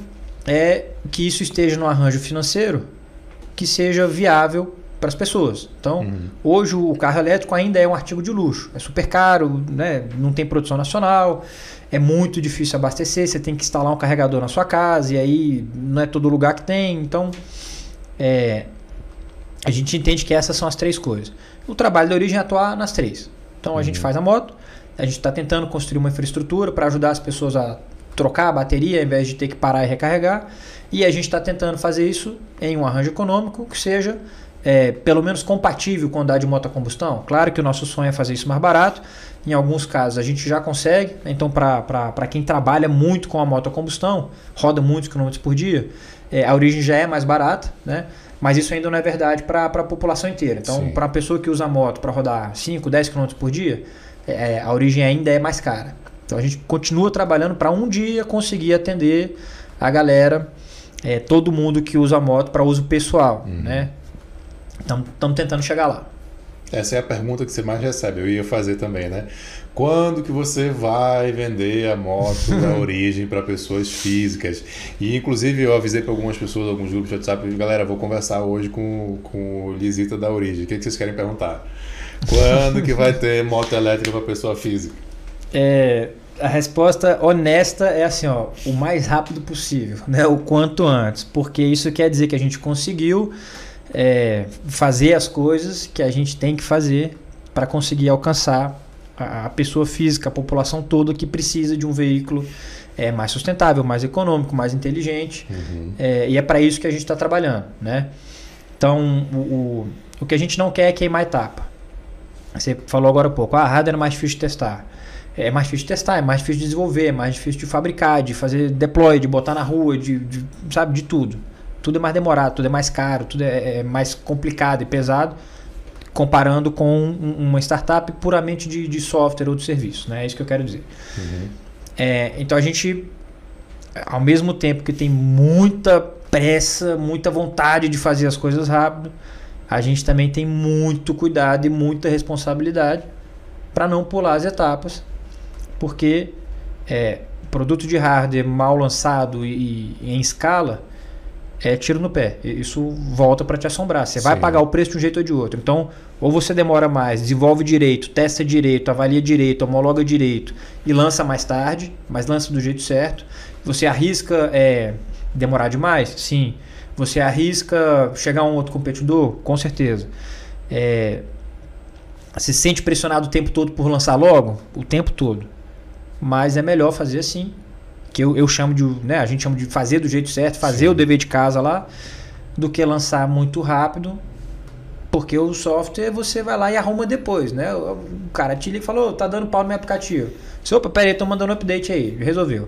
é que isso esteja no arranjo financeiro que seja viável para as pessoas. Então, Uhum. hoje o carro elétrico ainda é um artigo de luxo. É super caro, né? não tem produção nacional, é muito difícil abastecer, você tem que instalar um carregador na sua casa e aí não é todo lugar que tem. Então, é, a gente entende que essas são as três coisas. O trabalho da origem é atuar nas três. Então, a gente Uhum. faz a moto, a gente está tentando construir uma infraestrutura para ajudar as pessoas a trocar a bateria, ao invés de ter que parar e recarregar. E a gente está tentando fazer isso em um arranjo econômico que seja é, pelo menos compatível com andar de moto a combustão. Claro que o nosso sonho é fazer isso mais barato. Em alguns casos a gente já consegue. Então, para quem trabalha muito com a moto a combustão, roda muitos quilômetros por dia, é, a origem já é mais barata, né? Mas isso ainda não é verdade para a população inteira. Então, para uma pessoa que usa a moto para rodar 5, 10 km por dia, é, a origem ainda é mais cara. Então a gente continua trabalhando para um dia conseguir atender a galera, é, todo mundo que usa a moto para uso pessoal, uhum. né? Estamos tentando chegar lá. Essa é a pergunta que você mais recebe. Eu ia fazer também, né? Quando que você vai vender a moto da origem para pessoas físicas? E inclusive eu avisei para algumas pessoas, alguns grupos de WhatsApp, galera, vou conversar hoje com, com o Lisita da origem. O que, que vocês querem perguntar? Quando que vai ter moto elétrica para pessoa física? É, a resposta honesta é assim, ó, o mais rápido possível, né? O quanto antes, porque isso quer dizer que a gente conseguiu é, fazer as coisas que a gente tem que fazer para conseguir alcançar a, a, pessoa física, a população toda que precisa de um veículo é, mais sustentável, mais econômico, mais inteligente, uhum. é, e é para isso que a gente está trabalhando, né? Então, o, o, o que a gente não quer é queimar etapa. Você falou agora há pouco, ah, hardware é mais difícil de testar. É mais difícil de testar, é mais difícil de desenvolver, é mais difícil de fabricar, de fazer deploy, de botar na rua, de, de sabe, de tudo. Tudo é mais demorado, tudo é mais caro, tudo é, é mais complicado e pesado comparando com uma startup puramente de, de, software ou de serviço, né? É isso que eu quero dizer. Uhum. É, então a gente, ao mesmo tempo que tem muita pressa, muita vontade de fazer as coisas rápido, a gente também tem muito cuidado e muita responsabilidade para não pular as etapas, porque é, produto de hardware mal lançado e, e, em escala é tiro no pé. Isso volta para te assombrar. Você Sim. vai pagar o preço de um jeito ou de outro. Então, ou você demora mais, desenvolve direito, testa direito, avalia direito, homologa direito e lança mais tarde, mas lança do jeito certo. Você arrisca é, demorar demais? Sim. Você arrisca chegar a um outro competidor? Com certeza. É, se sente pressionado o tempo todo por lançar logo? O tempo todo. Mas é melhor fazer assim. Que eu, eu chamo de. Né, a gente chama de fazer do jeito certo, fazer Sim. o dever de casa lá, do que lançar muito rápido. Porque o software você vai lá e arruma depois, né? O cara te liga e falou, tá dando pau no meu aplicativo. Se, opa, peraí, tô mandando um update aí. Resolveu.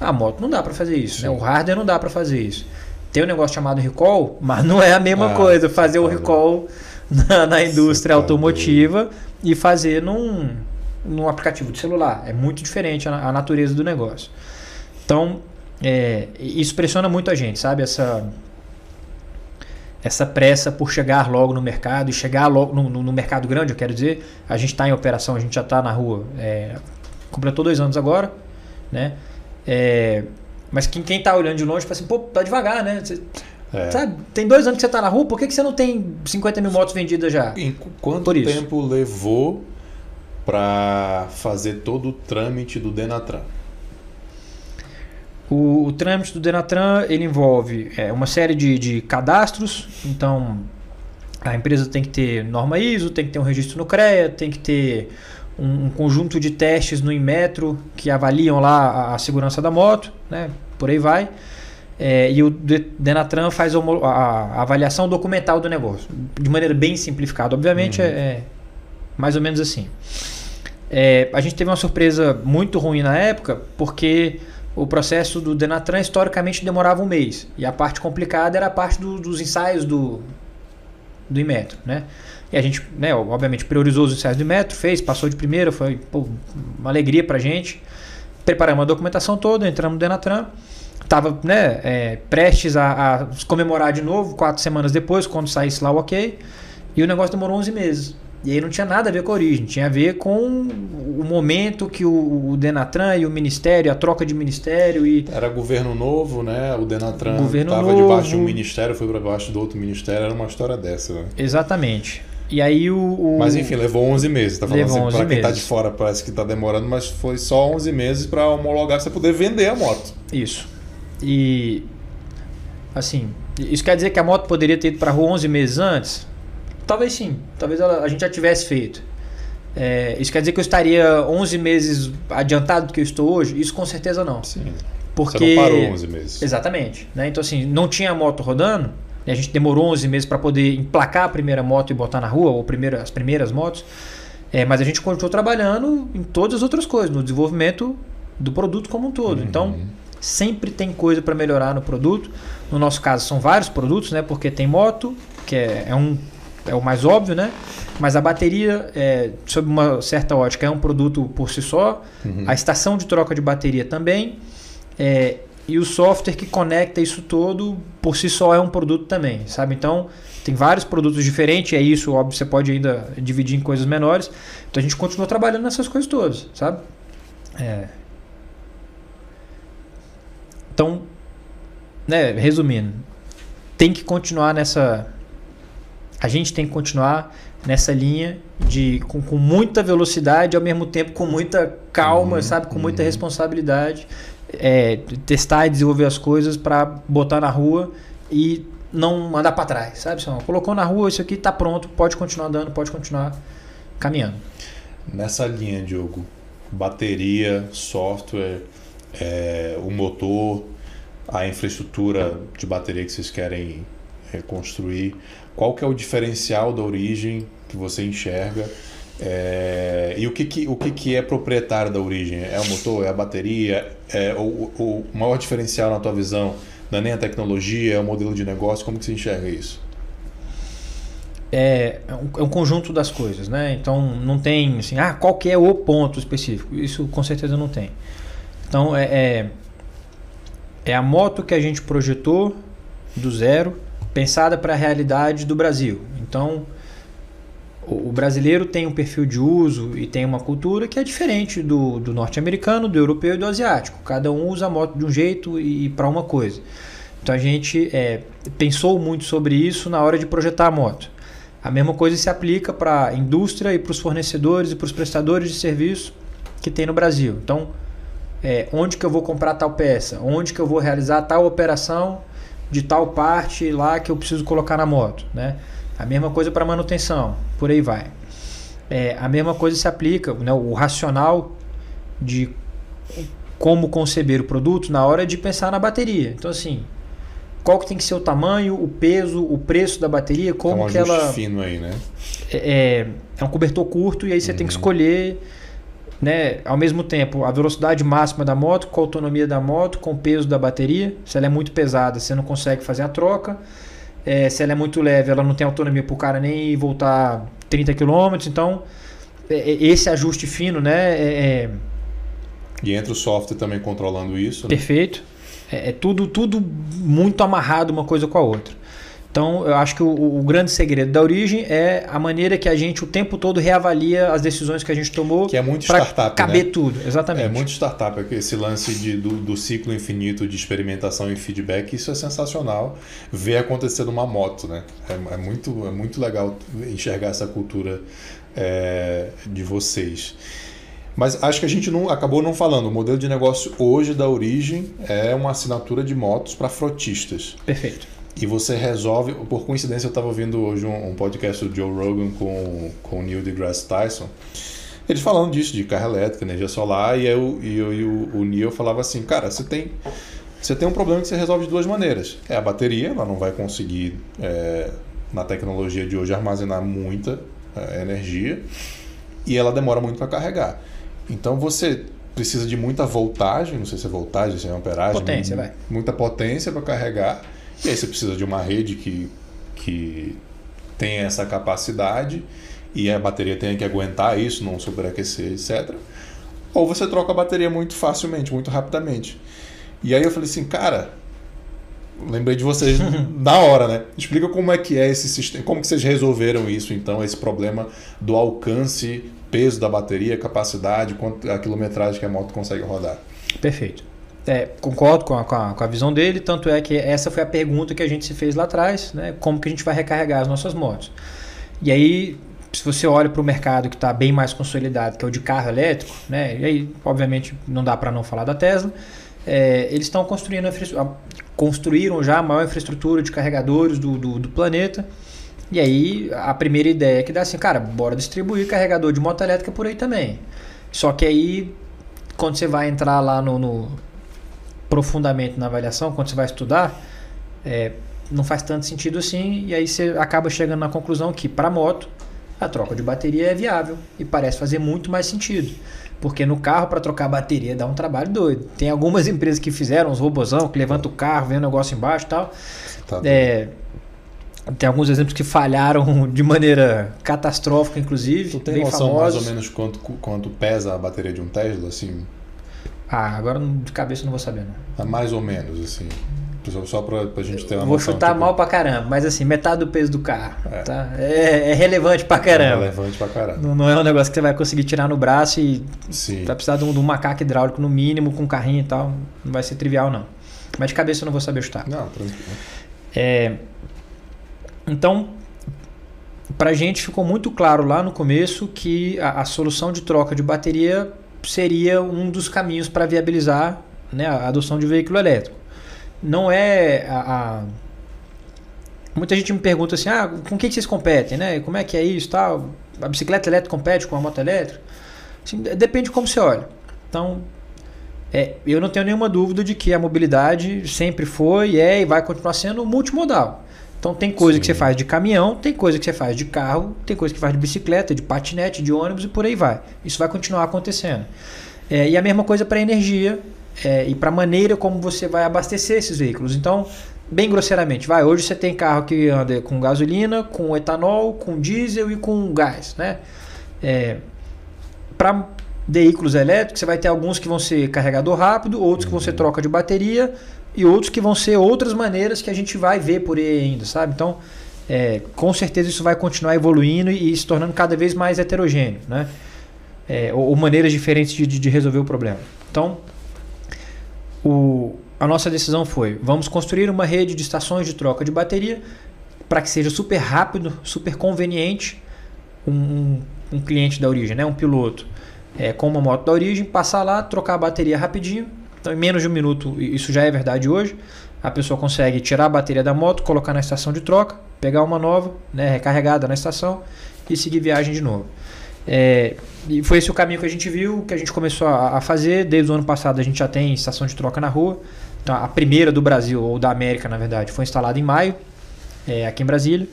A moto não dá para fazer isso, né? O hardware não dá para fazer isso tem um negócio chamado recall, mas não é a mesma ah, coisa fazer o recall na, na indústria tá automotiva e fazer num, num aplicativo de celular. É muito diferente a, a natureza do negócio. Então, é, isso pressiona muito a gente, sabe? Essa, essa pressa por chegar logo no mercado e chegar logo no, no, no mercado grande, eu quero dizer. A gente está em operação, a gente já está na rua. É, completou dois anos agora, né? É, mas quem, quem tá olhando de longe fala assim, pô, tá devagar, né? Você, é. Sabe, tem dois anos que você tá na rua, por que, que você não tem 50 mil motos vendidas já? Em quanto tempo levou para fazer todo o trâmite do Denatran? O, o, trâmite do Denatran ele envolve é, uma série de, de cadastros, então a empresa tem que ter norma ISO, tem que ter um registro no CREA, tem que ter um, um conjunto de testes no Inmetro que avaliam lá a, a segurança da moto, né? Por aí vai. É, e o Denatran faz a, a, avaliação documental do negócio, de maneira bem simplificada. Obviamente uhum. é, é, mais ou menos assim. É, a gente teve uma surpresa muito ruim na época, porque o processo do Denatran historicamente demorava um mês. E a parte complicada era a parte do, dos ensaios do, do Inmetro, né? E a gente, né, obviamente, priorizou os ensaios de metro, fez, passou de primeira, foi pô, uma alegria pra gente. Preparamos a documentação toda, entramos no Denatran. Estava né, é, prestes a, a, comemorar de novo, quatro semanas depois, quando saísse lá o ok. E o negócio demorou 11 meses. E aí não tinha nada a ver com a origem, tinha a ver com o momento que o, o Denatran e o Ministério, a troca de Ministério e... Era governo novo, né? O Denatran estava debaixo de um ministério, foi para baixo do outro ministério, era uma história dessa, né? Exatamente. E aí o, o... Mas enfim, levou 11 meses. Tá falando levou assim, para quem está de fora parece que está demorando, mas foi só 11 meses para homologar para você poder vender a moto. Isso. E assim, isso quer dizer que a moto poderia ter ido para rua 11 meses antes? Talvez sim. Talvez ela, a gente já tivesse feito. É, isso quer dizer que eu estaria 11 meses adiantado do que eu estou hoje? Isso com certeza não. Sim. Porque... Você não parou 11 meses. Exatamente. Né? Então, assim, não tinha moto rodando, a gente demorou 11 meses para poder emplacar a primeira moto e botar na rua, ou primeira, as primeiras motos. É, mas a gente continuou trabalhando em todas as outras coisas, no desenvolvimento do produto como um todo. Uhum. Então, sempre tem coisa para melhorar no produto. No nosso caso, são vários produtos, né? Porque tem moto, que é, é um é o mais óbvio, né? Mas a bateria, é, sob uma certa ótica, é um produto por si só. Uhum. A estação de troca de bateria também. É, e o software que conecta isso todo, por si só, é um produto também, sabe? Então, tem vários produtos diferentes. É isso, óbvio, você pode ainda dividir em coisas menores. Então, a gente continua trabalhando nessas coisas todas, sabe? É. Então, né, resumindo, tem que continuar nessa a gente tem que continuar nessa linha de com, com muita velocidade ao mesmo tempo com muita calma, uhum, sabe, com uhum. muita responsabilidade, é, testar e desenvolver as coisas para botar na rua e não andar para trás, sabe? Só, colocou na rua, isso aqui está pronto, pode continuar andando, pode continuar caminhando. Nessa linha, Diogo, bateria, software, é, o motor, a infraestrutura de bateria que vocês querem reconstruir, qual que é o diferencial da origem que você enxerga é, e o, que, que, o que, que é proprietário da origem? É o motor, é a bateria? É, o, o maior diferencial na tua visão não é nem a tecnologia, é o modelo de negócio? Como que você enxerga isso? É, é, um, é um conjunto das coisas, né? Então não tem assim, ah, qual que é o ponto específico? Isso com certeza não tem. Então é, é, é a moto que a gente projetou do zero pensada para a realidade do Brasil. Então, o brasileiro tem um perfil de uso e tem uma cultura que é diferente do, do norte-americano, do europeu e do asiático. Cada um usa a moto de um jeito e, e para uma coisa. Então a gente é, pensou muito sobre isso na hora de projetar a moto. A mesma coisa se aplica para a indústria e para os fornecedores e para os prestadores de serviço que tem no Brasil. Então, é, onde que eu vou comprar tal peça? Onde que eu vou realizar tal operação de tal parte lá que eu preciso colocar na moto, né? A mesma coisa para manutenção, por aí vai. É, a mesma coisa se aplica, né, o racional de como conceber o produto na hora de pensar na bateria. Então assim, qual que tem que ser o tamanho, o peso, o preço da bateria, como é um que ela fino aí, né? É, é, é um cobertor curto e aí você uhum. tem que uhum. escolher né, ao mesmo tempo a velocidade máxima da moto, com a autonomia da moto, com o peso da bateria. Se ela é muito pesada, você não consegue fazer a troca. É, se ela é muito leve, ela não tem autonomia para o cara nem voltar 30 km. Então, é, é, esse ajuste fino, né? É, é, e entra o software também controlando isso. Né? Perfeito. É, é, tudo, tudo muito amarrado uma coisa com a outra. Então, eu acho que o, o, grande segredo da origem é a maneira que a gente o tempo todo reavalia as decisões que a gente tomou. Que é muito startup. Caber né? tudo, exatamente. É muito startup, esse lance de, do, do, ciclo infinito de experimentação e feedback. Isso é sensacional ver acontecer numa moto, né? É, é muito, é muito legal enxergar essa cultura é, de vocês. Mas acho que a gente não acabou não falando. O modelo de negócio hoje da origem é uma assinatura de motos para frotistas. Perfeito e você resolve. Por coincidência, eu estava ouvindo hoje um, um, podcast do Joe Rogan com, com o Neil deGrasse Tyson. Eles falando disso, de carro elétrica, energia solar, e, eu, e, eu, e o, o Neil falava assim: cara, você tem, você tem um problema que você resolve de duas maneiras. É a bateria, ela não vai conseguir, é, na tecnologia de hoje, armazenar muita é, energia, e ela demora muito para carregar. Então você precisa de muita voltagem, não sei se é voltagem, se é amperagem. Potência, vai. Muita potência para carregar e aí você precisa de uma rede que, que tenha essa capacidade e a bateria tenha que aguentar isso, não superaquecer, etc. Ou você troca a bateria muito facilmente, muito rapidamente. E aí eu falei assim, cara, lembrei de vocês na hora, né? Explica como é que é esse sistema, como que vocês resolveram isso, então, esse problema do alcance, peso da bateria, capacidade, quanto a quilometragem que a moto consegue rodar. Perfeito. É, concordo com a, com a, com, a, visão dele, tanto é que essa foi a pergunta que a gente se fez lá atrás, né? Como que a gente vai recarregar as nossas motos? E aí, se você olha para o mercado que está bem mais consolidado, que é o de carro elétrico, né? E aí, obviamente, não dá para não falar da Tesla. É, eles estão construindo construíram já a maior infraestrutura de carregadores do, do, do, planeta. E aí a primeira ideia é que dá assim, cara, bora distribuir carregador de moto elétrica por aí também. Só que aí, quando você vai entrar lá no, no profundamente na avaliação, quando você vai estudar, é, não faz tanto sentido assim, e aí você acaba chegando na conclusão que para moto a troca de bateria é viável e parece fazer muito mais sentido. Porque no carro, para trocar bateria, dá um trabalho doido. Tem algumas empresas que fizeram uns robozão que levanta o carro, vem o negócio embaixo e tal. Tá é, tem alguns exemplos que falharam de maneira catastrófica, inclusive. Tu tem bem noção famosos. mais ou menos quanto, quanto pesa a bateria de um Tesla, assim? Ah, agora de cabeça não vou saber, não. É mais ou menos, assim. Só pra, pra gente ter uma Vou noção, chutar tipo... mal pra caramba, mas assim, metade do peso do carro. É, tá? é, é relevante pra caramba. É relevante pra caramba. Não, não, é um negócio que você vai conseguir tirar no braço e Sim. vai precisar de um, de um macaco hidráulico no mínimo, com um carrinho e tal. Não vai ser trivial, não. Mas de cabeça eu não vou saber chutar. Não, tranquilo. É, então, pra gente ficou muito claro lá no começo que a, a solução de troca de bateria seria um dos caminhos para viabilizar né, a adoção de veículo elétrico não é a, a... Muita gente me pergunta assim, ah, com que, que vocês competem, né? Como é que é isso, tal? A bicicleta elétrica compete com a moto elétrica? Assim, depende de como você olha. Então, é, eu não tenho nenhuma dúvida de que a mobilidade sempre foi, é e vai continuar sendo multimodal. Então tem coisa Sim. que você faz de caminhão, tem coisa que você faz de carro, tem coisa que faz de bicicleta, de patinete, de ônibus e por aí vai. Isso vai continuar acontecendo. É, e a mesma coisa para energia, é, e para a maneira como você vai abastecer esses veículos. Então, bem grosseiramente, vai, hoje você tem carro que anda com gasolina, com etanol, com diesel e com gás, né? É, para veículos elétricos, você vai ter alguns que vão ser carregador rápido, outros que vão ser troca de bateria e outros que vão ser outras maneiras que a gente vai ver por aí ainda, sabe? Então, é, com certeza isso vai continuar evoluindo e, se tornando cada vez mais heterogêneo, né? É, ou, ou, maneiras diferentes de, de resolver o problema. Então, o, a nossa decisão foi: vamos construir uma rede de estações de troca de bateria para que seja super rápido, super conveniente um, um cliente da origem, né, um piloto é, com uma moto da origem, passar lá, trocar a bateria rapidinho. Então, em menos de um minuto, isso já é verdade hoje. A pessoa consegue tirar a bateria da moto, colocar na estação de troca, pegar uma nova, né, recarregada na estação e seguir viagem de novo. É, e foi esse o caminho que a gente viu, que a gente começou a, a, fazer. Desde o ano passado a gente já tem estação de troca na rua. Então, a primeira do Brasil, ou da América na verdade, foi instalada em maio, é, aqui em Brasília.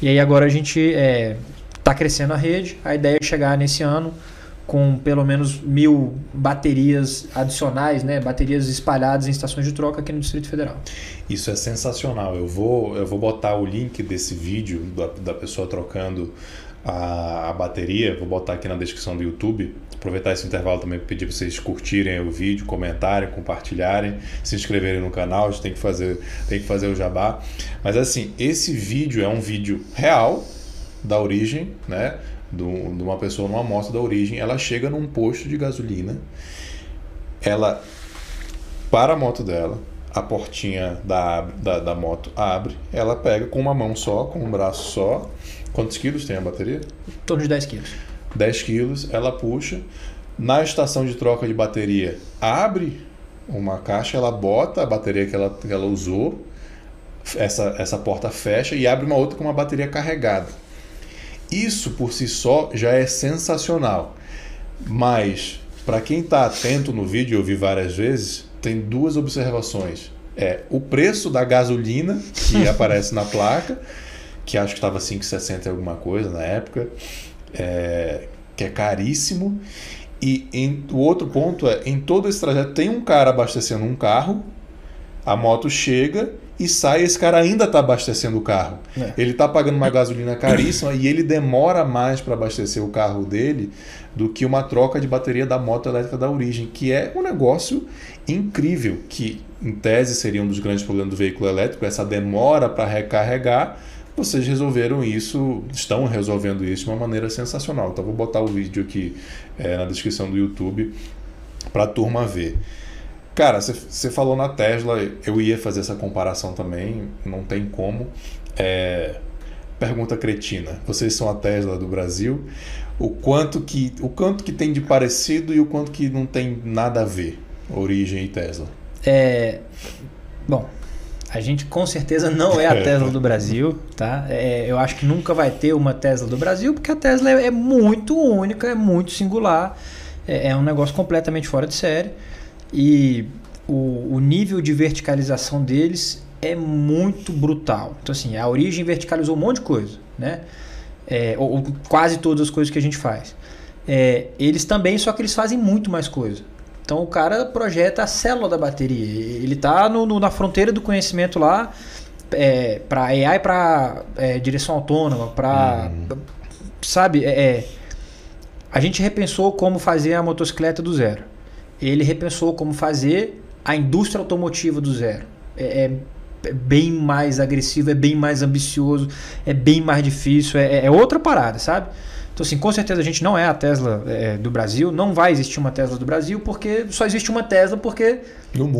E aí agora a gente está é, tá crescendo a rede. A ideia é chegar nesse ano com pelo menos mil baterias adicionais, né, baterias espalhadas em estações de troca aqui no Distrito Federal. Isso é sensacional. Eu vou, eu vou botar o link desse vídeo da, da pessoa trocando a, a, bateria, vou botar aqui na descrição do YouTube. Aproveitar esse intervalo também para pedir para vocês curtirem o vídeo, comentarem, compartilharem, se inscreverem no canal, a gente tem que fazer, tem que fazer o jabá. Mas assim, esse vídeo é um vídeo real da origem, né? De uma pessoa numa moto da origem, ela chega num posto de gasolina, ela para a moto dela, a portinha da, da, da moto abre, ela pega com uma mão só, com um braço só, Quantos quilos tem a bateria? Torno de 10 quilos. 10 quilos, ela puxa. Na estação de troca de bateria, abre uma caixa, ela bota a bateria que ela, que ela usou, essa, essa porta fecha e abre uma outra com uma bateria carregada. Isso por si só já é sensacional. Mas, para quem está atento no vídeo, eu vi várias vezes, tem duas observações. É o preço da gasolina que aparece na placa que acho que estava 5,60 e alguma coisa na época, é, que é caríssimo. E em, o outro ponto é, em todo esse trajeto tem um cara abastecendo um carro, a moto chega e sai, esse cara ainda está abastecendo o carro. É. Ele está pagando uma gasolina caríssima e ele demora mais para abastecer o carro dele do que uma troca de bateria da moto elétrica da origem, que é um negócio incrível, que em tese seria um dos grandes problemas do veículo elétrico, essa demora para recarregar, vocês resolveram isso, estão resolvendo isso de uma maneira sensacional. Então vou botar o vídeo aqui é, na descrição do YouTube para a turma ver. Cara, você falou na Tesla, eu ia fazer essa comparação também, não tem como. É, pergunta cretina. Vocês são a Tesla do Brasil. O quanto que o quanto que tem de parecido e o quanto que não tem nada a ver, Origem e Tesla? É, bom, a gente com certeza não é a Tesla do Brasil, tá? É, eu acho que nunca vai ter uma Tesla do Brasil, porque a Tesla é, é muito única, é muito singular, é, é, um negócio completamente fora de série. E o, o nível de verticalização deles é muito brutal. Então, assim, a origem verticalizou um monte de coisa, né? É, ou, ou, quase todas as coisas que a gente faz. É, eles também, só que eles fazem muito mais coisa. Então, o cara projeta a célula da bateria. Ele está na fronteira do conhecimento lá, é, para AI, para é, direção autônoma, para. Uhum. Sabe? É, é, a gente repensou como fazer a motocicleta do zero. Ele repensou como fazer a indústria automotiva do zero. É, é é bem mais agressivo, é bem mais ambicioso, é bem mais difícil, é, é outra parada, sabe? Então, assim, com certeza a gente não é a Tesla é, do Brasil, não vai existir uma Tesla do Brasil, porque só existe uma Tesla, porque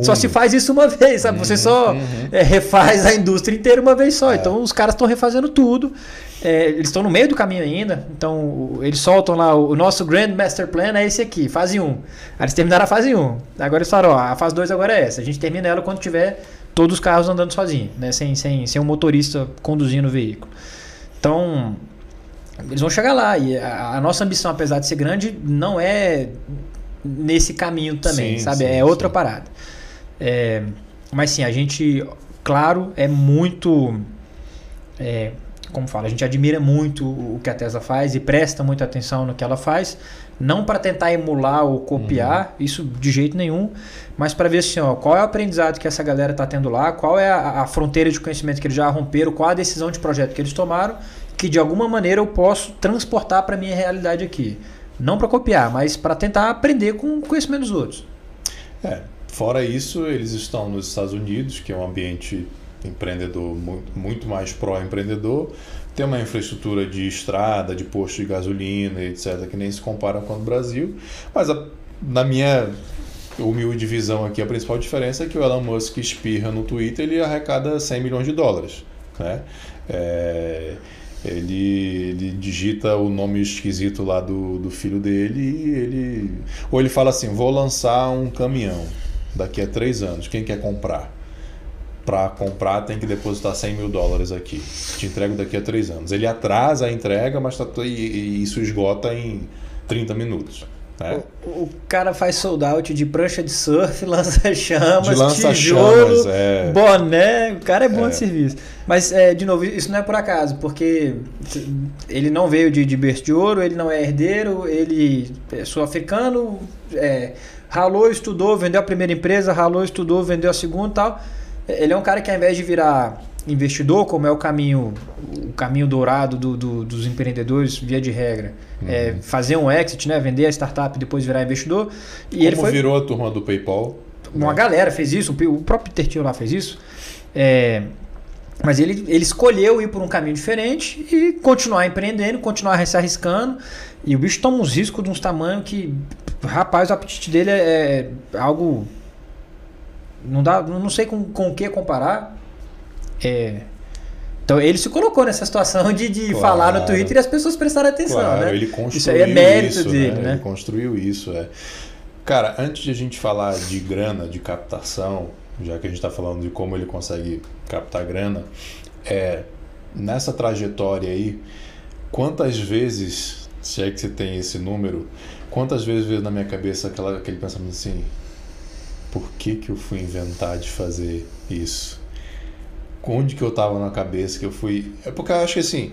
só se faz isso uma vez, sabe? Uhum, Você só uhum. é, refaz a indústria inteira uma vez só. É. Então, os caras estão refazendo tudo. É, eles estão no meio do caminho ainda, então eles soltam lá o, o, nosso Grand Master Plan é esse aqui, fase 1. Aí eles terminaram a fase 1. Agora eles falaram, ó, a fase 2 agora é essa. A gente termina ela quando tiver todos os carros andando sozinho, né? sem, sem, sem um motorista conduzindo o veículo. Então, eles vão chegar lá. E a, a nossa ambição, apesar de ser grande, não é nesse caminho também, sim, sabe? Sim, é outra sim. parada. É, mas sim, a gente, claro, é muito. É, como fala, a gente admira muito o que a Tesla faz e presta muita atenção no que ela faz, não para tentar emular ou copiar, uhum. isso de jeito nenhum, mas para ver assim, ó, qual é o aprendizado que essa galera está tendo lá, qual é a, a, fronteira de conhecimento que eles já romperam, qual a decisão de projeto que eles tomaram, que de alguma maneira eu posso transportar para minha realidade aqui. Não para copiar, mas para tentar aprender com o conhecimento dos outros. É, fora isso, eles estão nos Estados Unidos, que é um ambiente empreendedor muito, mais pró-empreendedor, tem uma infraestrutura de estrada, de posto de gasolina, etc., que nem se compara com o Brasil. Mas a, na minha humilde visão aqui, a principal diferença é que o Elon Musk espirra no Twitter ele arrecada 100 milhões de dólares. Né? É, ele, ele, digita o nome esquisito lá do, do filho dele e ele. Ou ele fala assim: vou lançar um caminhão daqui a três anos, quem quer comprar? Para comprar tem que depositar 100 mil dólares aqui. Te entrego daqui a três anos. Ele atrasa a entrega, mas tá, e, e isso esgota em 30 minutos. Né? O, o, cara faz sold out de prancha de surf, lança-chamas, lança tijolo, é. boné. O cara é bom é. de serviço. Mas, é, de novo, isso não é por acaso, porque ele não veio de, de berço de ouro, ele não é herdeiro, ele é sul-africano, é, ralou, estudou, vendeu a primeira empresa, ralou, estudou, vendeu a segunda e tal ele é um cara que ao invés de virar investidor, como é o caminho, o caminho dourado do, do, dos empreendedores, via de regra, é uhum. é fazer um exit, né, vender a startup e depois virar investidor. E como ele foi, virou a turma do PayPal? Uma né? galera fez isso, o próprio Tertio lá fez isso. É, mas ele, ele escolheu ir por um caminho diferente e continuar empreendendo, continuar se arriscando. E o bicho toma uns riscos de uns tamanhos que, rapaz, o apetite dele é, é algo não dá, não sei com, com o que comparar. É, então ele se colocou nessa situação de, de claro, falar no Twitter e as pessoas prestaram atenção, claro, né? Ele construiu isso aí é mérito isso, dele, né? né? Ele construiu isso, é. Cara, antes de a gente falar de grana, de captação, já que a gente está falando de como ele consegue captar grana, é nessa trajetória aí, quantas vezes, se é que você tem esse número, quantas vezes veio na minha cabeça aquela, aquele pensamento assim, por que, que eu fui inventar de fazer isso? Onde que eu tava na cabeça que eu fui. É porque eu acho que assim.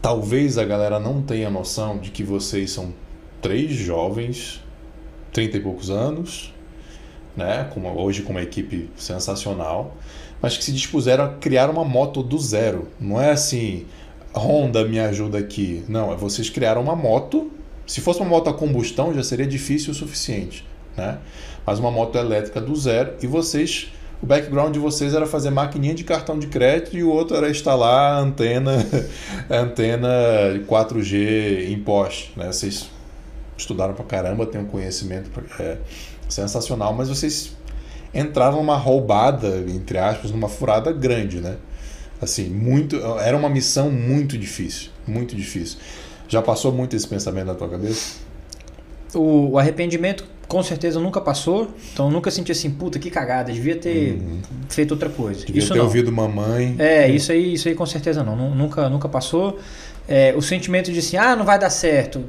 Talvez a galera não tenha noção de que vocês são três jovens, trinta e poucos anos, né? Com hoje com uma equipe sensacional, mas que se dispuseram a criar uma moto do zero. Não é assim, Honda me ajuda aqui. Não, é vocês criaram uma moto se fosse uma moto a combustão, já seria difícil o suficiente, né? Mas uma moto elétrica do zero e vocês, o background de vocês era fazer maquininha de cartão de crédito e o outro era instalar antena, antena 4G em poste, né? Vocês estudaram pra caramba, têm um conhecimento é, sensacional, mas vocês entravam numa roubada, entre aspas, numa furada grande, né? Assim, muito, era uma missão muito difícil, muito difícil. Já passou muito esse pensamento na tua cabeça? O, o arrependimento, com certeza, nunca passou. Então, nunca senti assim, puta, que cagada, devia ter uhum. feito outra coisa. Devia isso ter não. ouvido mamãe. É, isso aí, isso aí com certeza não. Nunca, nunca passou. É, o sentimento de assim, ah, não vai dar certo,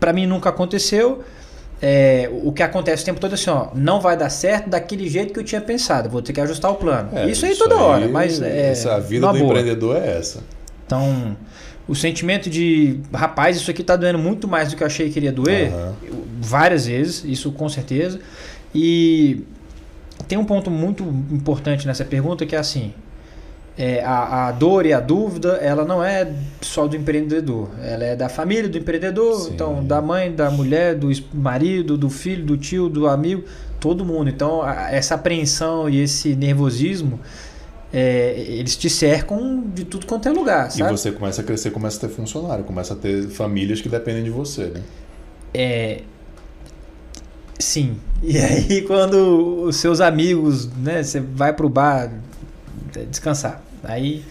para mim nunca aconteceu. é, o que acontece o tempo todo é assim, ó, não vai dar certo daquele jeito que eu tinha pensado, vou ter que ajustar o plano. É, isso aí isso toda aí, hora, mas é, essa, a vida do boa. empreendedor é essa. Então, o sentimento de, rapaz, isso aqui está doendo muito mais do que eu achei que iria doer, uhum. várias vezes, isso com certeza. E tem um ponto muito importante nessa pergunta que é assim, é, a, a, dor e a dúvida, ela não é só do empreendedor, ela é da família do empreendedor, Sim. então da mãe, da mulher, do marido, do filho, do tio, do amigo, todo mundo. Então a, essa apreensão e esse nervosismo, é, eles te cercam de tudo quanto é lugar, sabe? E você começa a crescer, começa a ter funcionário, começa a ter famílias que dependem de você, né? É, Sim. E aí quando os seus amigos, né, você vai pro bar descansar. Aí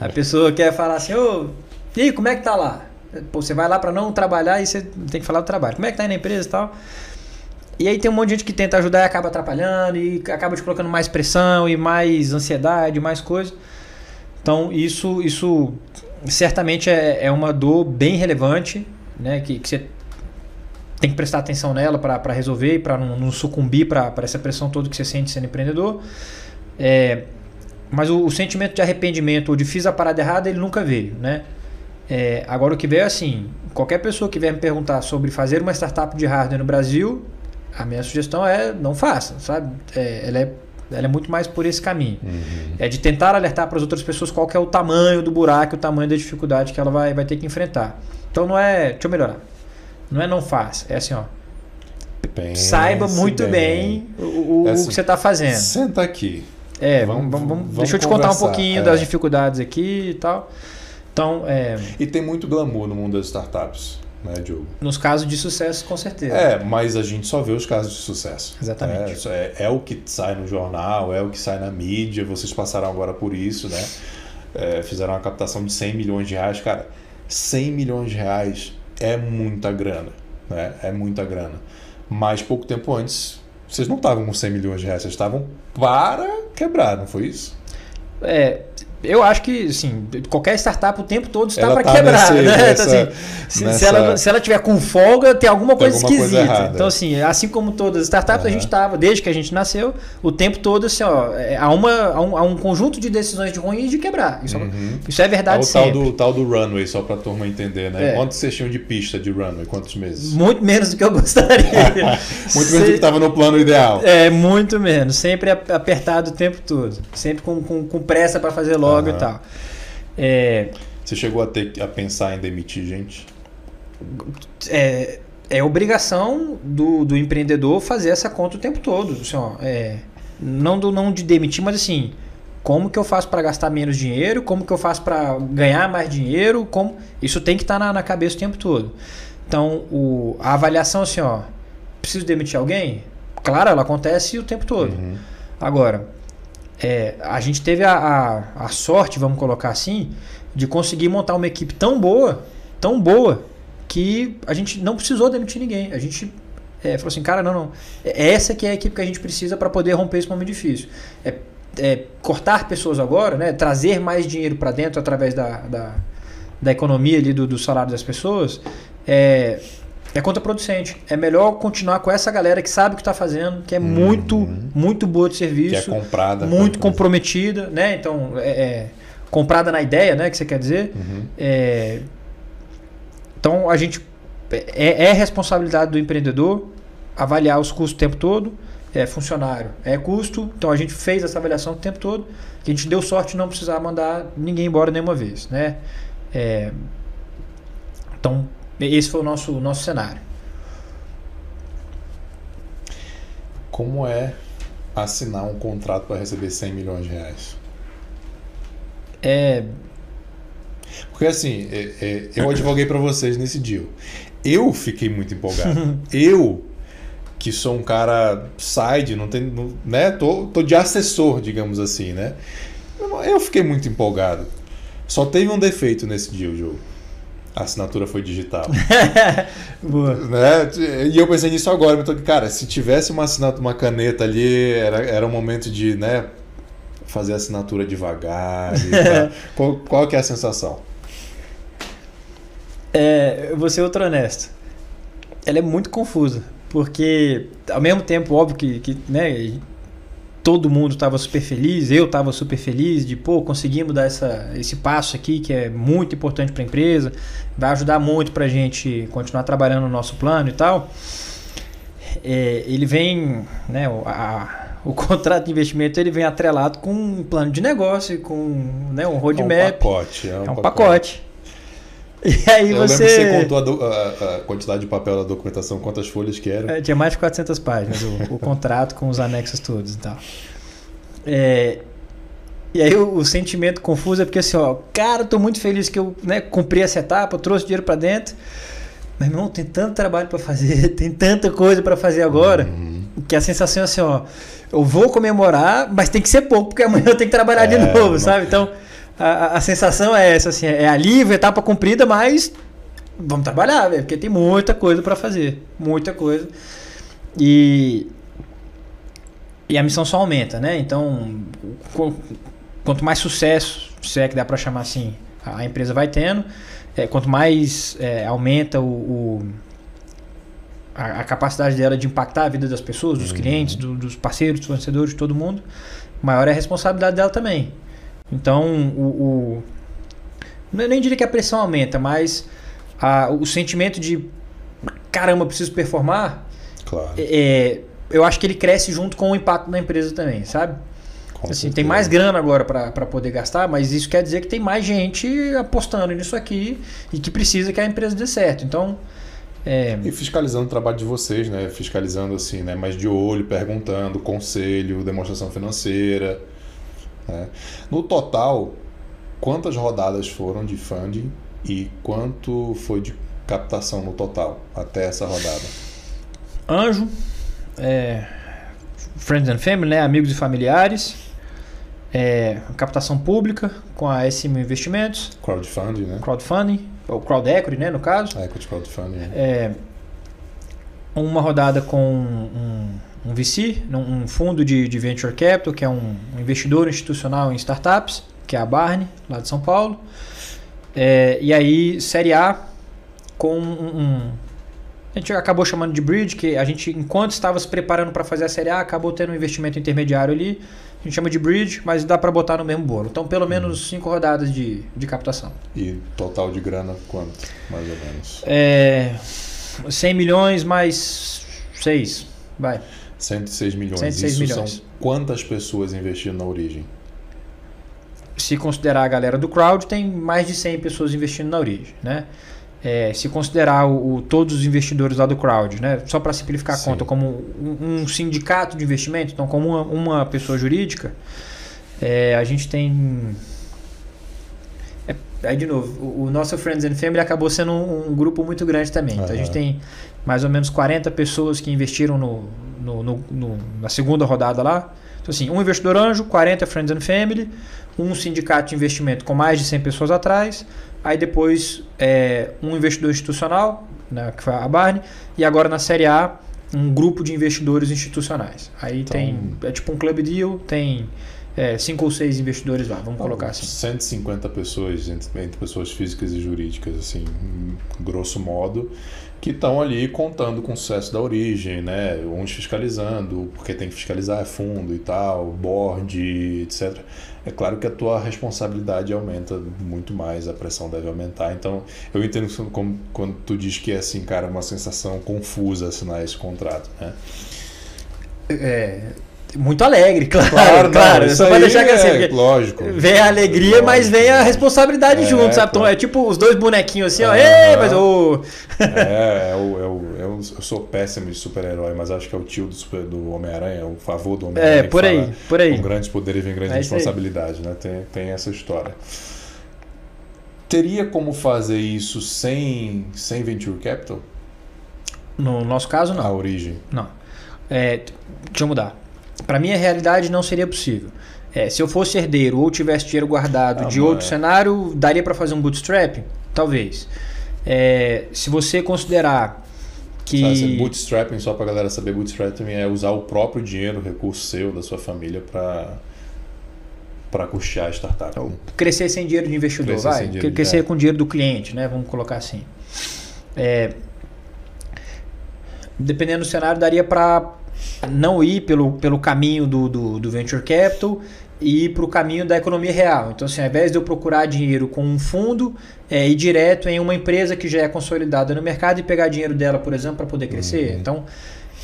a pessoa quer falar assim, ô, e aí, como é que tá lá? Pô, você vai lá para não trabalhar e você tem que falar do trabalho. Como é que tá aí na empresa e tal? E aí tem um monte de gente que tenta ajudar e acaba atrapalhando e acaba te colocando mais pressão e mais ansiedade, mais coisa. Então isso, isso certamente é, é uma dor bem relevante, né? Que, que você tem que prestar atenção nela para resolver e para não, não, sucumbir para essa pressão toda que você sente sendo empreendedor. É, mas o, o, sentimento de arrependimento ou de fiz a parada errada, ele nunca veio, né? É, agora o que veio é assim, qualquer pessoa que vier me perguntar sobre fazer uma startup de hardware no Brasil, a minha sugestão é não faça, sabe? É, ela, é, ela é muito mais por esse caminho. Uhum. É de tentar alertar para as outras pessoas qual é o tamanho do buraco, o tamanho da dificuldade que ela vai, vai ter que enfrentar. Então não é, deixa eu melhorar, não é não faça, é assim, ó. Pense saiba muito bem, bem o, o, é assim, que você está fazendo. Senta aqui. É, vamos, vamos, vamos deixa eu te contar um pouquinho é. das dificuldades aqui e tal. Então, é... E tem muito glamour no mundo das startups, né, Diogo? Nos casos de sucesso, com certeza. É, mas a gente só vê os casos de sucesso. Exatamente. É, é, é o que sai no jornal, é o que sai na mídia, vocês passaram agora por isso, né? É, fizeram uma captação de 100 milhões de reais. Cara, 100 milhões de reais é muita grana, né? É muita grana. Mas pouco tempo antes, vocês não estavam com 100 milhões de reais, vocês estavam para quebrar, não foi isso? É, eu acho que, assim, qualquer startup o tempo todo está para tá quebrar, né? Nessa, então, assim, se, nessa... se, ela, se ela tiver com folga, tem alguma coisa tem alguma esquisita. Coisa então, assim, assim como todas as startups, uhum. a gente estava, desde que a gente nasceu, o tempo todo, assim, ó, é, há, uma, há, um, há um conjunto de decisões de ruim e de quebrar. Isso, é uhum. isso é verdade é o sempre. Tal do, tal do runway, só para a turma entender, né? É. Quantos vocês tinham de pista de runway? Quantos meses? Muito menos do que eu gostaria. muito menos do que estava no plano ideal. É, muito menos. Sempre apertado o tempo todo. Sempre com, com, com pressa para fazer logo e tal. É, Você chegou a ter a pensar em demitir gente? É, é obrigação do, do empreendedor fazer essa conta o tempo todo. Assim, ó, é, não, do, não de demitir, mas assim, como que eu faço para gastar menos dinheiro? Como que eu faço para ganhar mais dinheiro? Como Isso tem que estar tá na, na, cabeça o tempo todo. Então, o, a avaliação assim, ó, preciso demitir alguém? Claro, ela acontece o tempo todo. Uhum. Agora, é, a gente teve a, a, a, sorte, vamos colocar assim, de conseguir montar uma equipe tão boa, tão boa, que a gente não precisou demitir ninguém. A gente é, falou assim, cara, não, não. É essa que é a equipe que a gente precisa para poder romper esse momento difícil. É, é, cortar pessoas agora, né, trazer mais dinheiro para dentro através da, da, da economia ali do, do salário das pessoas, é, é contraproducente. É melhor continuar com essa galera que sabe o que está fazendo, que é uhum. muito, muito boa de serviço. Que é comprada. Muito comprometida, né? Então, é, é, comprada na ideia, né? Que você quer dizer. Uhum. É, então, a gente... É, é, responsabilidade do empreendedor avaliar os custos o tempo todo. É funcionário, é custo. Então, a gente fez essa avaliação o tempo todo. Que a gente deu sorte de não precisar mandar ninguém embora nenhuma vez, né? É, então, esse foi o nosso, nosso cenário. Como é assinar um contrato para receber 100 milhões de reais? É. Porque assim, é, é, eu advoguei para vocês nesse deal. Eu fiquei muito empolgado. eu, que sou um cara side, não tem, né? Tô, tô de assessor, digamos assim, né? Eu fiquei muito empolgado. Só teve um defeito nesse deal, jogo a assinatura foi digital. Boa. Né? E eu pensei nisso agora, então, cara, se tivesse uma assinatura, uma caneta ali, era, era um momento de né, fazer a assinatura devagar. qual, qual que é a sensação? É, eu vou ser outro honesto. Ela é muito confusa. porque ao mesmo tempo, óbvio que, que né, todo mundo estava super feliz, eu estava super feliz de, pô, conseguimos dar essa, esse passo aqui que é muito importante para a empresa, vai ajudar muito para a gente continuar trabalhando no nosso plano e tal. É, ele vem, né, a, o contrato de investimento ele vem atrelado com um plano de negócio, com né, um roadmap. É um pacote. É um, é um pacote. pacote. E aí Eu você. Lembro que você contou a, a, a, quantidade de papel da documentação, quantas folhas que eram. É, tinha mais de 400 páginas o, o contrato com os anexos todos e tal. É, e aí o, o, sentimento confuso é porque assim, ó, cara, tô muito feliz que eu né, cumpri essa etapa, trouxe dinheiro para dentro. Mas, irmão, tem tanto trabalho para fazer, tem tanta coisa para fazer agora, uhum. que a sensação é assim, ó, eu vou comemorar, mas tem que ser pouco, porque amanhã eu tenho que trabalhar é, de novo, não... sabe? Então, a, a sensação é essa, assim, é alívio, etapa cumprida, mas vamos trabalhar, velho, porque tem muita coisa para fazer, muita coisa. E e a missão só aumenta, né? Então, quanto mais sucesso, se é que dá para chamar assim, a empresa vai tendo, é, quanto mais é, aumenta o, o a, a, capacidade dela de impactar a vida das pessoas, dos uhum. clientes, do, dos parceiros, dos fornecedores, de todo mundo, maior é a responsabilidade dela também. Então, o, o eu nem diria que a pressão aumenta, mas a, o sentimento de caramba, preciso performar, claro. é, eu acho que ele cresce junto com o impacto da empresa também, sabe? Com assim, tem mais grana agora para poder gastar, mas isso quer dizer que tem mais gente apostando nisso aqui e que precisa que a empresa dê certo. Então, é... E fiscalizando o trabalho de vocês, né? Fiscalizando assim, né? Mais de olho, perguntando, conselho, demonstração financeira. Né? No total, quantas rodadas foram de funding e quanto foi de captação no total até essa rodada? Anjo, é, Friends and Family, né? amigos e familiares, é, captação pública com a SM Investimentos, crowdfunding, né? Crowdfunding, ou crowd equity, né, no caso. Equity crowdfunding. É, uma rodada com um, um VC, um fundo de, de, venture capital, que é um, um, investidor institucional em startups, que é a Barney, lá de São Paulo. É, e aí, Série A com um, a gente acabou chamando de bridge, que a gente, enquanto estava se preparando para fazer a Série A, acabou tendo um investimento intermediário ali. A gente chama de bridge, mas dá para botar no mesmo bolo. Então, pelo menos uhum. cinco rodadas de, de captação. E total de grana, quanto, mais ou menos? É, 100 milhões mais 6, vai. 106 milhões. 106 Isso milhões. são quantas pessoas investindo na origem? Se considerar a galera do crowd, tem mais de 100 pessoas investindo na origem, né? é, se considerar o, o, todos os investidores lá do crowd, né? só para simplificar a Sim. conta, como um, um, sindicato de investimento, então como uma, uma pessoa jurídica, é, a gente tem. É, aí, de novo, o, o, nosso Friends and Family acabou sendo um, um grupo muito grande também. Então, a gente tem mais ou menos 40 pessoas que investiram no, no, no, no, na segunda rodada lá. Então, assim, um investidor anjo, 40 Friends and Family, um sindicato de investimento com mais de 100 pessoas atrás, Aí depois é, um investidor institucional, né, que foi a Barney, e agora na Série A um grupo de investidores institucionais. Aí então, tem, é tipo um club deal, tem é, cinco ou seis investidores lá, vamos então, colocar assim. 150 pessoas, entre, entre, pessoas físicas e jurídicas, assim, grosso modo, que estão ali contando com o sucesso da origem, né? Uns fiscalizando, porque tem que fiscalizar fundo e tal, board, etc. É claro que a tua responsabilidade aumenta muito mais, a pressão deve aumentar. Então, eu entendo como quando tu diz que é assim, cara, uma sensação confusa assinar esse contrato, né? É, muito alegre, claro, claro. claro. Só vai deixar que assim, é, lógico. Vem a alegria, lógico, mas vem a responsabilidade é, junto, sabe? Então, é tipo os dois bonequinhos assim, ó. Ei, mas o. é, é, o, é o, eu sou péssimo de super-herói, mas acho que é o tio do, do Homem-Aranha, é o favor do Homem-Aranha. É, por aí, por aí. Com grandes poderes vem grande é responsabilidade, né? Tem, tem essa história. Teria como fazer isso sem, sem Venture Capital? No nosso caso, não. A origem? Não. É, deixa eu mudar para mim, a realidade não seria possível. É, se eu fosse herdeiro ou tivesse dinheiro guardado ah, de outro é. cenário, daria para fazer um bootstrap? Talvez. É, se você considerar que. Sabe, bootstrapping, só para galera saber, bootstrapping é usar o próprio dinheiro, recurso seu, da sua família, para para custear a startup. Então, crescer sem dinheiro de investidor, crescer vai. Dinheiro crescer com dinheiro do cliente, né? Vamos colocar assim. É, dependendo do cenário, daria para não ir pelo, pelo caminho do, do, do venture capital e ir para o caminho da economia real. Então, assim, ao invés de eu procurar dinheiro com um fundo, é, ir direto em uma empresa que já é consolidada no mercado e pegar dinheiro dela, por exemplo, para poder crescer. Uhum. Então,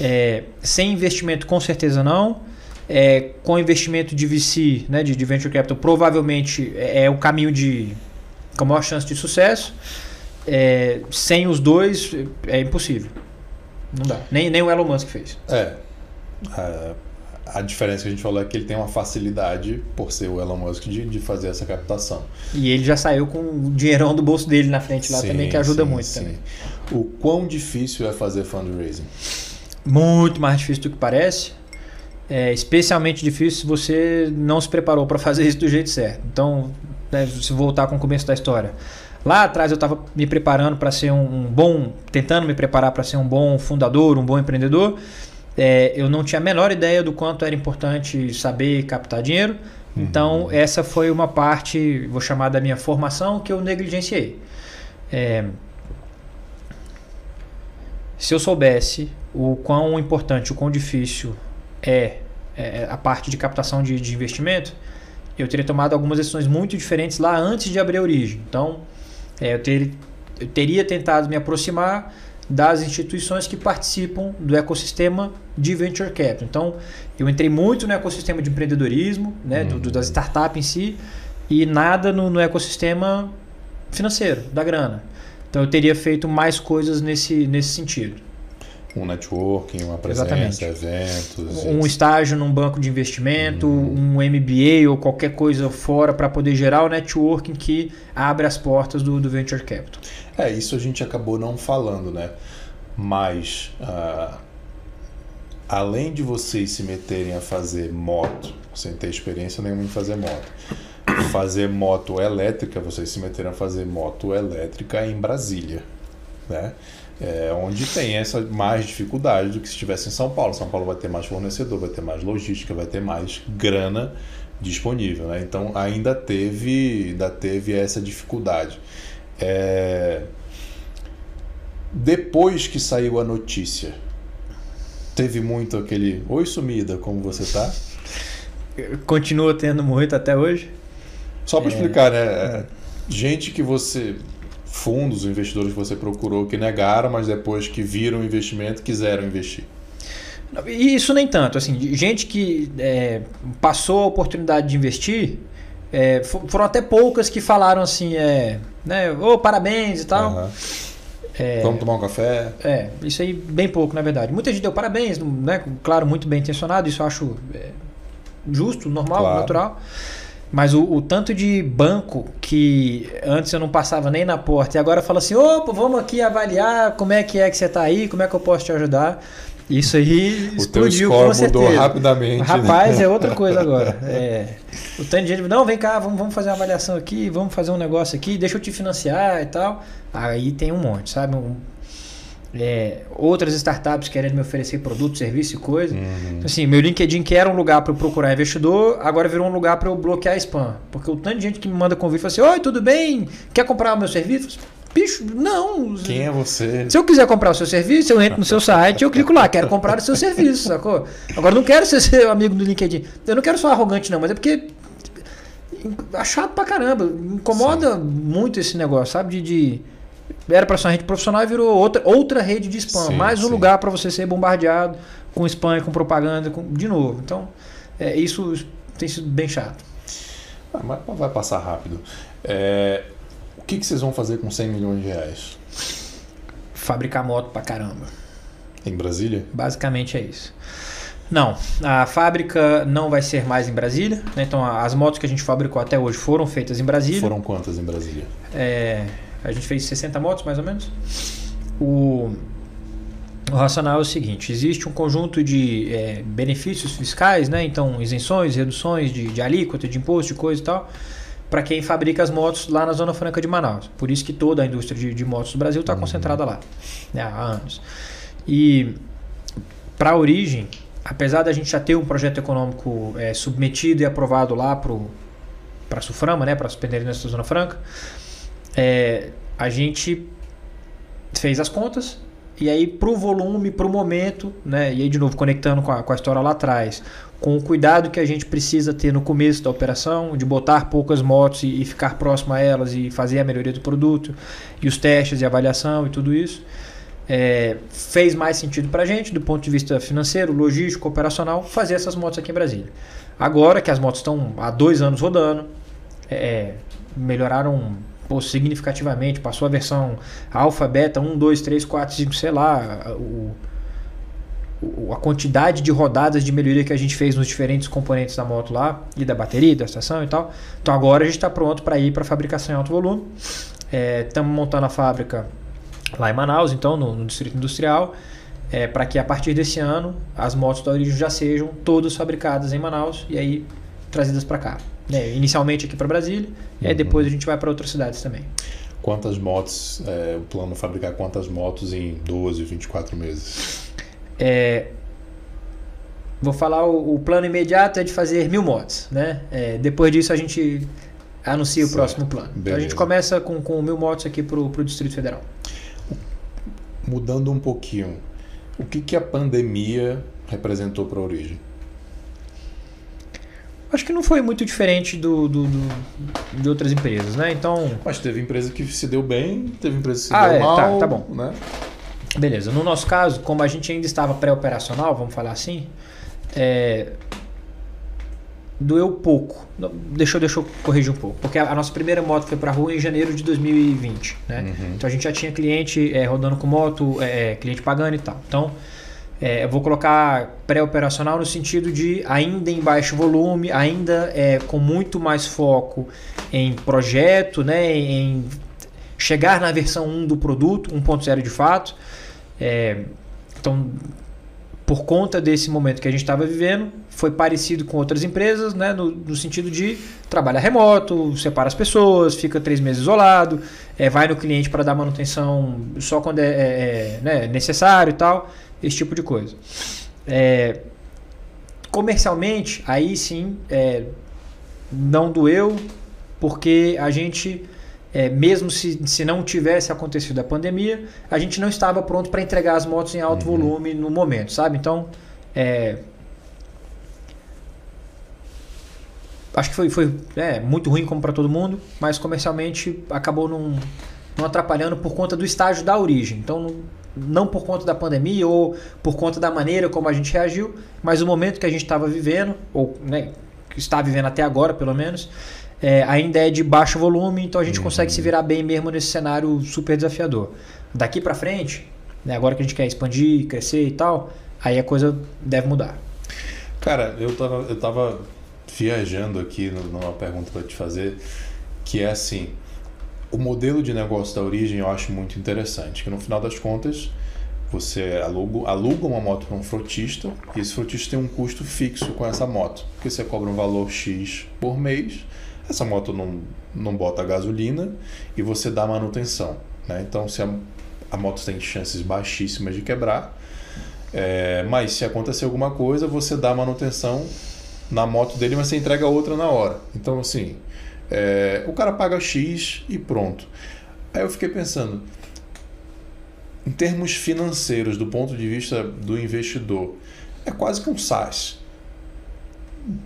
é, sem investimento, com certeza não. É, com investimento de VC, né, de, de venture capital, provavelmente é, é o caminho de com a maior chance de sucesso. É, sem os dois é impossível. Não dá. Nem, nem o Elon Musk fez. É. A, a diferença que a gente falou é que ele tem uma facilidade, por ser o Elon Musk, de, de fazer essa captação. E ele já saiu com o dinheirão do bolso dele na frente lá sim, também, que ajuda sim, muito sim. também. O quão difícil é fazer fundraising? Muito mais difícil do que parece. É especialmente difícil se você não se preparou para fazer isso do jeito certo. Então, né, se voltar com o começo da história. Lá atrás eu estava me preparando para ser um, um, bom, tentando me preparar para ser um bom fundador, um bom empreendedor. É, eu não tinha a menor ideia do quanto era importante saber captar dinheiro. Uhum. Então essa foi uma parte, vou chamar da minha formação, que eu negligenciei. É, se eu soubesse o quão importante, o quão difícil é, é a parte de captação de, de investimento, eu teria tomado algumas decisões muito diferentes lá antes de abrir a origem. Então, é, eu, ter, eu teria tentado me aproximar das instituições que participam do ecossistema de venture capital. Então, eu entrei muito no ecossistema de empreendedorismo, né, uhum. do, das startups em si, e nada no, no, ecossistema financeiro, da grana. Então, eu teria feito mais coisas nesse, nesse sentido um networking, uma presença, Exatamente. eventos. Um estágio num banco de investimento, uhum. um MBA ou qualquer coisa fora para poder gerar o networking que abre as portas do, do Venture Capital. É, isso a gente acabou não falando, né? Mas, uh, além de vocês se meterem a fazer moto, sem ter experiência nenhuma em fazer moto, fazer moto elétrica, vocês se meteram a fazer moto elétrica em Brasília, né? é, onde tem essa mais dificuldade do que se estivesse em São Paulo. São Paulo vai ter mais fornecedor, vai ter mais logística, vai ter mais grana disponível. Né? Então ainda teve, ainda teve essa dificuldade. É... Depois que saiu a notícia, teve muito aquele Oi sumida, como você tá? Continua tendo muito até hoje. Só para é... explicar, né? É, gente que você fundos, investidores que você procurou que negaram, mas depois que viram o investimento quiseram investir? Isso nem tanto. Assim, gente que é, passou a oportunidade de investir, é, foram até poucas que falaram assim, é, né, oh, parabéns e tal. Uhum. É, Vamos tomar um café? É, isso aí bem pouco, na verdade. Muita gente deu parabéns, né, claro, muito bem intencionado, isso eu acho é, justo, normal, claro. natural. Mas o, o, tanto de banco que antes eu não passava nem na porta e agora fala assim: opa, vamos aqui avaliar como é que é que você está aí, como é que eu posso te ajudar. Isso aí o explodiu com certeza. mudou rapidamente. Rapaz, né? é outra coisa agora. É, o tanto de gente, não, vem cá, vamos, vamos fazer uma avaliação aqui, vamos fazer um negócio aqui, deixa eu te financiar e tal. Aí tem um monte, sabe? Um, é, outras startups querendo me oferecer produto, serviço e coisa. Uhum. Assim, meu LinkedIn que era um lugar para eu procurar investidor, agora virou um lugar para eu bloquear spam. Porque o tanto de gente que me manda convite fala assim: Oi, tudo bem? Quer comprar o meu serviço? Bicho, não. Quem é você? Se eu quiser comprar o seu serviço, eu entro no seu site eu clico lá, quero comprar o seu serviço, sacou? Agora, não quero ser seu amigo do LinkedIn. Eu não quero ser arrogante, não, mas é porque. É chato pra caramba. Incomoda Sim. muito esse negócio, sabe? de, de era para ser uma rede profissional e virou outra, outra rede de spam. Sim, mais um sim. lugar para você ser bombardeado com spam e com propaganda com, de novo. Então, é, isso tem sido bem chato. Ah, mas vai passar rápido. É, que, que vocês vão fazer com 100 milhões de reais? Fabricar moto pra caramba. Em Brasília? Basicamente é isso. Não, a fábrica não vai ser mais em Brasília. Né? Então, as motos que a gente fabricou até hoje foram feitas em Brasília. Foram quantas em Brasília? É, a gente fez 60 motos, mais ou menos. O, o racional é o seguinte: existe um conjunto de é, benefícios fiscais, né? então isenções, reduções de, de alíquota, de imposto, de coisa e tal, para quem fabrica as motos lá na Zona Franca de Manaus. Por isso que toda a indústria de, de motos do Brasil está uhum. concentrada lá né? há anos. E para a origem, apesar da gente já ter um projeto econômico é, submetido e aprovado lá para a Suframa, né? para as Peneirinhas da Zona Franca, é, a gente fez as contas e aí pro volume, pro momento, né? E aí de novo conectando com a, com a história lá atrás, com o cuidado que a gente precisa ter no começo da operação, de botar poucas motos e, e ficar próximo a elas e fazer a melhoria do produto, e os testes e avaliação e tudo isso. É, fez mais sentido para a gente, do ponto de vista financeiro, logístico, operacional, fazer essas motos aqui em Brasília. Agora que as motos estão há dois anos rodando, é, melhoraram pô, significativamente, passou a versão alfa, beta, 1, 2, 3, 4, 5, sei lá, o, a quantidade de rodadas de melhoria que a gente fez nos diferentes componentes da moto lá, e da bateria, da estação e tal. Então agora a gente está pronto para ir para fabricação em alto volume. Estamos é, montando a fábrica lá em Manaus, então, no, no Distrito Industrial, é, para que a partir desse ano as motos da Origem já sejam todas fabricadas em Manaus e aí trazidas para cá. É, inicialmente aqui para Brasília, e aí uhum. depois a gente vai para outras cidades também. Quantas motos, é, o plano fabricar quantas motos em 12, 24 meses? É, vou falar, o, o, plano imediato é de fazer mil motos, né? É, depois disso a gente anuncia certo. o próximo plano. Então a gente começa com, com mil motos aqui para o Distrito Federal. Mudando um pouquinho, o que, que a pandemia representou para a origem? Acho que não foi muito diferente do, do, do, de outras empresas, né? Então. Mas teve empresa que se deu bem, teve empresa que se ah, deu é, mal. Tá, tá bom. Né? Beleza. No nosso caso, como a gente ainda estava pré-operacional, vamos falar assim, é, doeu pouco. Deixa eu, deixa eu corrigir um pouco. Porque a, a nossa primeira moto foi para rua em janeiro de 2020. Né? Uhum. Então a gente já tinha cliente é, rodando com moto, é, é cliente pagando e tal. Então é, eu vou colocar pré-operacional no sentido de ainda em baixo volume, ainda é, com muito mais foco em projeto, né, em chegar na versão 1 do produto, 1.0 de fato. É, então, por conta desse momento que a gente estava vivendo, foi parecido com outras empresas, né, no, no, sentido de trabalhar remoto, separa as pessoas, fica três meses isolado, é, vai no cliente para dar manutenção só quando é, é, é né, necessário e tal esse tipo de coisa. É, comercialmente, aí sim, é, não doeu, porque a gente, é, mesmo se, se não tivesse acontecido a pandemia, a gente não estava pronto para entregar as motos em alto uhum. volume no momento, sabe? Então, é, acho que foi, foi é, muito ruim como para todo mundo, mas comercialmente acabou não, não atrapalhando por conta do estágio da origem. Então, não, não por conta da pandemia ou por conta da maneira como a gente reagiu, mas o momento que a gente estava vivendo, ou né, que está vivendo até agora pelo menos, é, ainda é de baixo volume, então a gente uhum. consegue se virar bem mesmo nesse cenário super desafiador. Daqui para frente, né, agora que a gente quer expandir, crescer e tal, aí a coisa deve mudar. Cara, eu tava, eu tava viajando aqui numa pergunta para te fazer, que é assim, o modelo de negócio da origem eu acho muito interessante, que no final das contas você aluga, aluga uma moto para um frotista e esse frotista tem um custo fixo com essa moto, porque você cobra um valor X por mês, essa moto não, não bota gasolina e você dá manutenção. Né? Então se a, a moto tem chances baixíssimas de quebrar, é, mas se acontecer alguma coisa, você dá manutenção na moto dele, mas você entrega outra na hora. Então assim, é, o cara paga X e pronto. Aí eu fiquei pensando, em termos financeiros, do ponto de vista do investidor, é quase que um SaaS.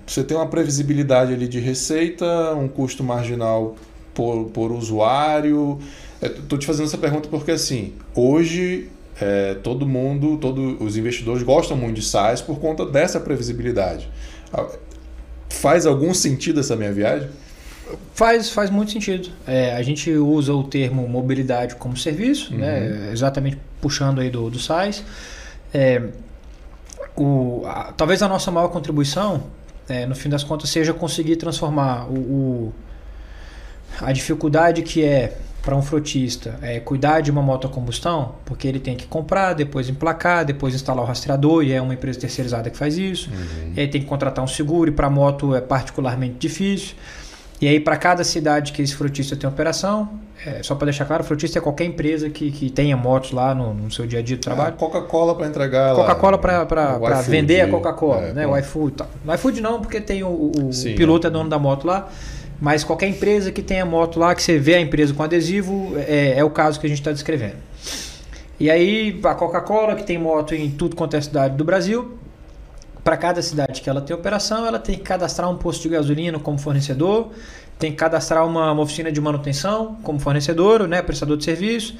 Você tem uma previsibilidade ali de receita, um custo marginal por, por usuário. Estou é, te fazendo essa pergunta porque assim, hoje é, todo mundo, todos os investidores gostam muito de SaaS por conta dessa previsibilidade. Faz algum sentido essa minha viagem? Faz, faz muito sentido. É, a gente usa o termo mobilidade como serviço, né? uhum. né? exatamente puxando aí do, do SAIS. É, o, a, talvez a nossa maior contribuição, é, no fim das contas, seja conseguir transformar o, o a dificuldade que é para um frotista é, cuidar de uma moto a combustão, porque ele tem que comprar, depois emplacar, depois instalar o rastreador, e é uma empresa terceirizada que faz isso. Uhum. E aí tem que contratar um seguro, e para moto é particularmente difícil. E aí, para cada cidade que esse frutista tem operação, é, só para deixar claro, o frutista é qualquer empresa que, que tenha motos lá no, no seu dia a dia de trabalho. É, Coca-Cola para entregar Coca-Cola para vender a Coca-Cola, é, né? O iFood e tal. O iFood não, porque tem o, o, Sim, piloto é. é dono da moto lá. Mas qualquer empresa que tenha moto lá, que você vê a empresa com adesivo, é, é o caso que a gente está descrevendo. E aí a Coca-Cola, que tem moto em tudo quanto é cidade do Brasil, para cada cidade que ela tem operação, ela tem que cadastrar um posto de gasolina como fornecedor, tem que cadastrar uma, uma oficina de manutenção como fornecedor, né, prestador de serviço.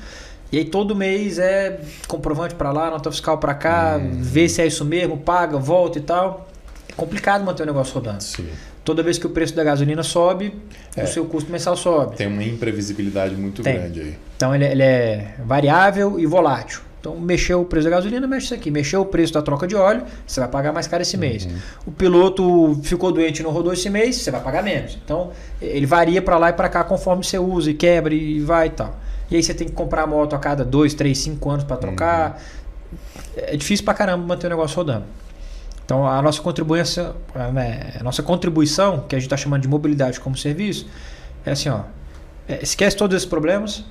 E aí todo mês é comprovante para lá, nota fiscal para cá, hum. vê se é isso mesmo, paga, volta e tal. É complicado manter o negócio rodando. Sim. Toda vez que o preço da gasolina sobe, é. o seu custo mensal sobe. Tem uma imprevisibilidade muito Tem. grande aí. Então ele, ele é variável e volátil. Então, mexeu o preço da gasolina, mexe isso aqui. Mexeu o preço da troca de óleo, você vai pagar mais caro esse mês. Uhum. O piloto ficou doente e não rodou esse mês, você vai pagar menos. Então, ele varia para lá e para cá conforme você usa e quebra e vai e tal. E aí você tem que comprar a moto a cada 2, 3, 5 anos para trocar. Uhum. É difícil para caramba manter o negócio rodando. Então, a nossa contribuição, né, a nossa contribuição, que a gente está chamando de mobilidade como serviço, é assim, ó, é, esquece todos esses problemas,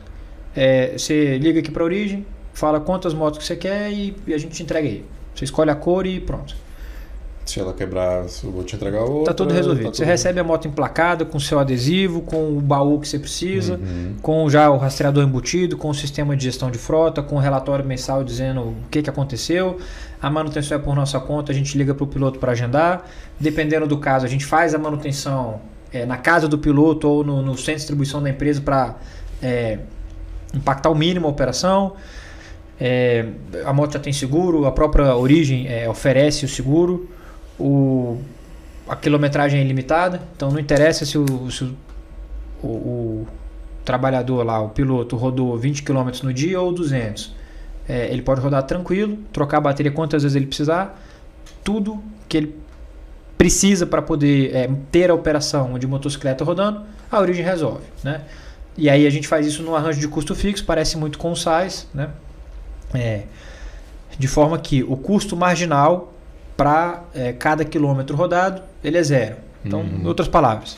é, você liga aqui para a origem, fala quantas motos que você quer e, e, a gente te entrega aí. Você escolhe a cor e pronto. Se ela quebrar, eu vou te entregar outra. Tá tudo resolvido. Tá tudo... Você recebe a moto emplacada com seu adesivo, com o baú que você precisa, uhum. com já o rastreador embutido, com o sistema de gestão de frota, com o relatório mensal dizendo o que, que aconteceu. A manutenção é por nossa conta, a gente liga para o piloto para agendar. Dependendo do caso, a gente faz a manutenção é, na casa do piloto ou no, no centro de distribuição da empresa para é, impactar o mínimo a operação. É, a moto já tem seguro, a própria origem é, oferece o seguro, o, a quilometragem é ilimitada, então não interessa se o, se o, o, o trabalhador lá, o piloto, rodou 20 km no dia ou 200. É, ele pode rodar tranquilo, trocar a bateria quantas vezes ele precisar, tudo que ele precisa para poder é, ter a operação de motocicleta rodando, a origem resolve, né? E aí a gente faz isso no arranjo de custo fixo, parece muito com o SAIS, né? É, de forma que o custo marginal para é, cada quilômetro rodado ele é zero. Então, uhum. em outras palavras,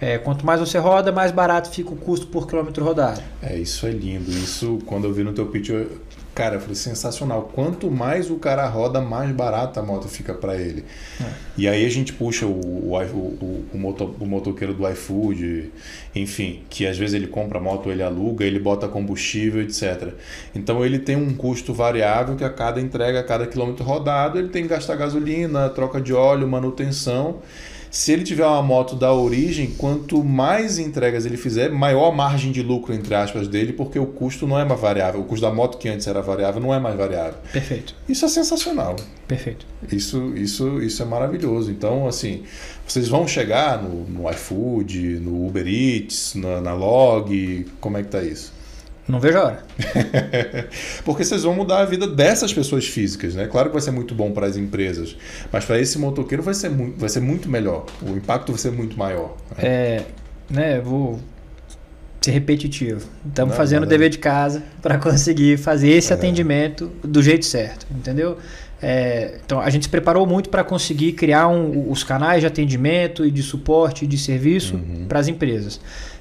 é, quanto mais você roda, mais barato fica o custo por quilômetro rodado. É, isso é lindo. Isso, quando eu vi no teu pitch, eu, Cara, foi sensacional. Quanto mais o cara roda, mais barata a moto fica para ele. É. E aí a gente puxa o, o, o, o, moto, o motoqueiro do iFood, enfim, que às vezes ele compra a moto, ele aluga, ele bota combustível, etc. Então ele tem um custo variável que a cada entrega, a cada quilômetro rodado, ele tem que gastar gasolina, troca de óleo, manutenção. Se ele tiver uma moto da origem, quanto mais entregas ele fizer, maior a margem de lucro, entre aspas, dele, porque o custo não é mais variável. O custo da moto que antes era variável não é mais variável. Perfeito. Isso é sensacional. Perfeito. Isso, isso, isso é maravilhoso. Então, assim, vocês vão chegar no, no iFood, no Uber Eats, na, na Log, como é que tá isso? Não vejo a hora. Porque vocês vão mudar a vida dessas pessoas físicas, né? Claro que vai ser muito bom para as empresas, mas para esse motoqueiro vai ser, muito, vai ser muito melhor. O impacto vai ser muito maior. Né? É, né? Vou ser repetitivo. Estamos fazendo o dever de casa para conseguir fazer esse é. atendimento do jeito certo, entendeu? É, então a gente se preparou muito para conseguir criar um, os canais de atendimento e de suporte e de serviço uhum. para as empresas.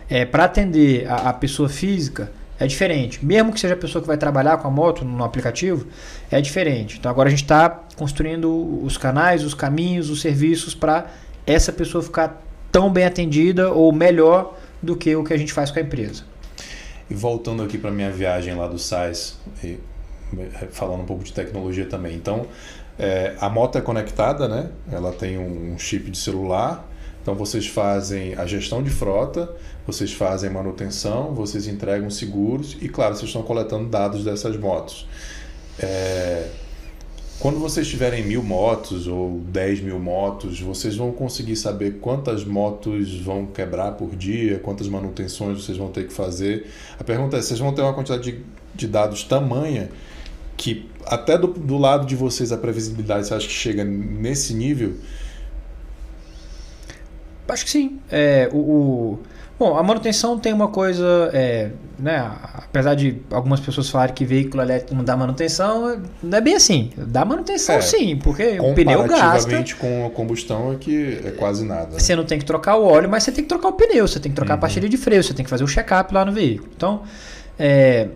É, para atender a, a pessoa física, é diferente. Mesmo que seja a pessoa que vai trabalhar com a moto no aplicativo, é diferente. Então agora a gente está construindo os canais, os caminhos, os serviços para essa pessoa ficar tão bem atendida ou melhor do que o que a gente faz com a empresa. E voltando aqui para minha viagem lá do SAIS, é, falando um pouco de tecnologia também. Então, é, a moto é conectada, né? Ela tem um chip de celular. Então vocês fazem a gestão de frota, vocês fazem manutenção, vocês entregam seguros e, claro, vocês estão coletando dados dessas motos. É... Quando vocês tiverem mil motos ou dez mil motos, vocês vão conseguir saber quantas motos vão quebrar por dia, quantas manutenções vocês vão ter que fazer. A pergunta é: vocês vão ter uma quantidade de, de dados tamanha que, até do, do lado de vocês, a previsibilidade você acha que chega nesse nível? Acho que sim. É, o, o Bom, a manutenção tem uma coisa, é, né? Apesar de algumas pessoas falarem que veículo elétrico não dá manutenção, não é bem assim. Dá manutenção é, sim, porque o pneu gasta. Com a combustão é que é quase nada. Né? Você não tem que trocar o óleo, mas você tem que trocar o pneu, você tem que trocar uhum. a pastilha de freio, você tem que fazer o check-up lá no veículo. Então, é,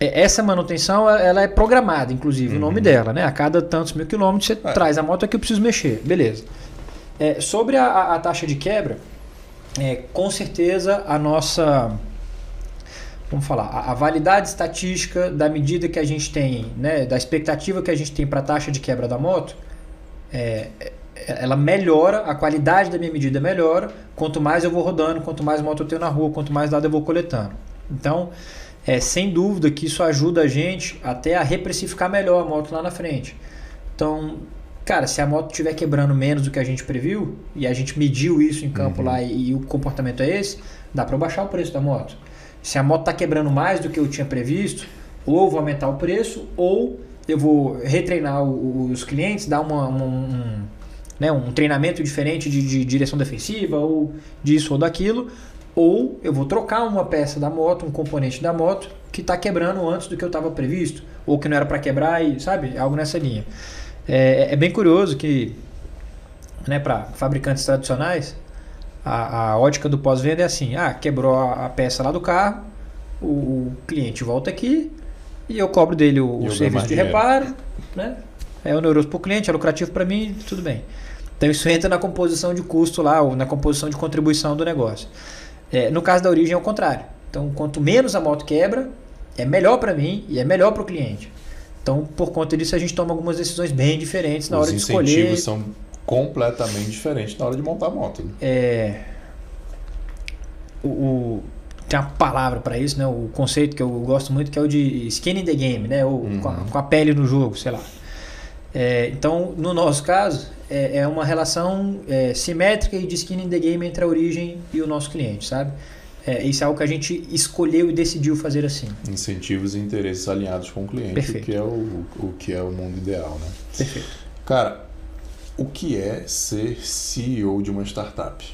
é essa manutenção ela é programada, inclusive, uhum. o nome uhum. dela, né? A cada tantos mil quilômetros você é. traz a moto aqui, eu preciso mexer, beleza. É, sobre a, a taxa de quebra, é, com certeza a nossa vamos falar, a, a, validade estatística da medida que a gente tem, né, da expectativa que a gente tem para a taxa de quebra da moto, é, é, ela melhora, a qualidade da minha medida melhora, quanto mais eu vou rodando, quanto mais moto eu tenho na rua, quanto mais dado eu vou coletando. Então, é, sem dúvida que isso ajuda a gente até a reprecificar melhor a moto lá na frente. Então, cara, se a moto estiver quebrando menos do que a gente previu, e a gente mediu isso em campo uhum. lá e, e, o comportamento é esse, dá para baixar o preço da moto. Se a moto está quebrando mais do que eu tinha previsto, ou vou aumentar o preço, ou eu vou retreinar os clientes, dar uma, uma, um, né, um treinamento diferente de, de direção defensiva, ou disso ou daquilo, ou eu vou trocar uma peça da moto, um componente da moto, que está quebrando antes do que eu estava previsto, ou que não era para quebrar, e sabe? Algo nessa linha. É, é bem curioso que, né, para fabricantes tradicionais, a, a ótica do pós-venda é assim: ah, quebrou a, a, peça lá do carro, o, o, cliente volta aqui e eu cobro dele o, o serviço de reparo, né? É oneroso para o cliente, é lucrativo para mim, tudo bem. Então isso entra na composição de custo lá, ou na composição de contribuição do negócio. É, no caso da origem é o contrário. Então, quanto menos a moto quebra, é melhor para mim e é melhor para o cliente. Então, por conta disso, a gente toma algumas decisões bem diferentes na Os hora de escolher. Os incentivos são completamente diferente na hora de montar a moto. Né? É. O, o, tem uma palavra para isso, né? O conceito que eu gosto muito que é o de skin in the game, né? Ou uhum. com, a, com, a, pele no jogo, sei lá. É, então, no nosso caso, é, é uma relação é, simétrica e de skin in the game entre a origem e o nosso cliente, sabe? É, isso é algo que a gente escolheu e decidiu fazer assim. Incentivos e interesses alinhados com o cliente, que é o, o que é o mundo ideal, né? Perfeito. Cara, o que é ser CEO de uma startup?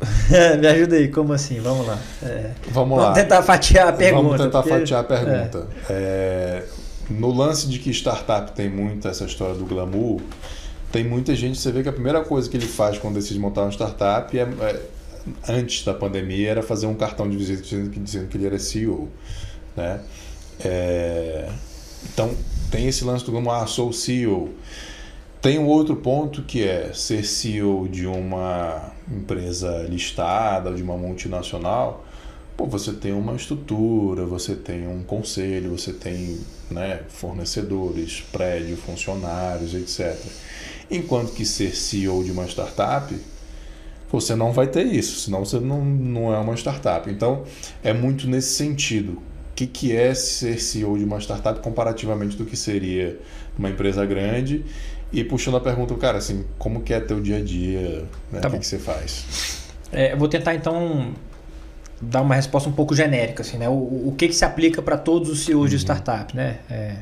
Me ajuda aí, como assim? Vamos lá. É, vamos lá. Vamos tentar fatiar a pergunta. Vamos tentar porque... fatiar a pergunta. É. É, no lance de que startup tem muito essa história do glamour, tem muita gente, você vê que a primeira coisa que ele faz quando decide montar uma startup é, é antes da pandemia era fazer um cartão de visita dizendo que, dizendo que ele era CEO. Né? É, então, tem esse lance do como, ah, sou CEO. Tem um outro ponto que é ser CEO de uma empresa listada, de uma multinacional. Pô, você tem uma estrutura, você tem um conselho, você tem né, fornecedores, prédio, funcionários, etc. Enquanto que ser CEO de uma startup, você não vai ter isso, senão você não, não é uma startup. Então, é muito nesse sentido que, que é ser CEO de uma startup comparativamente do que seria uma empresa grande. E puxando a pergunta, cara, assim, como que é teu dia a dia? Né? Tá o que, que, você faz? É, eu vou tentar então dar uma resposta um pouco genérica, assim, né? O, o que, que se aplica para todos os CEOs uhum. de startup, né? É...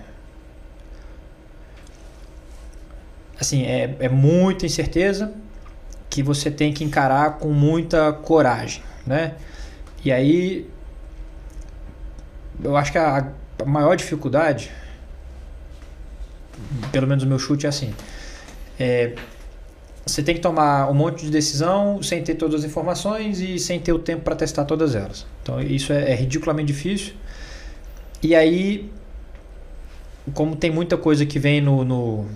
Assim, é, é muita incerteza que você tem que encarar com muita coragem, né? E aí eu acho que a, a maior dificuldade, pelo menos o meu chute é assim, é, você tem que tomar um monte de decisão sem ter todas as informações e sem ter o tempo para testar todas elas. Então isso é, é ridiculamente difícil. E aí, como tem muita coisa que vem no, no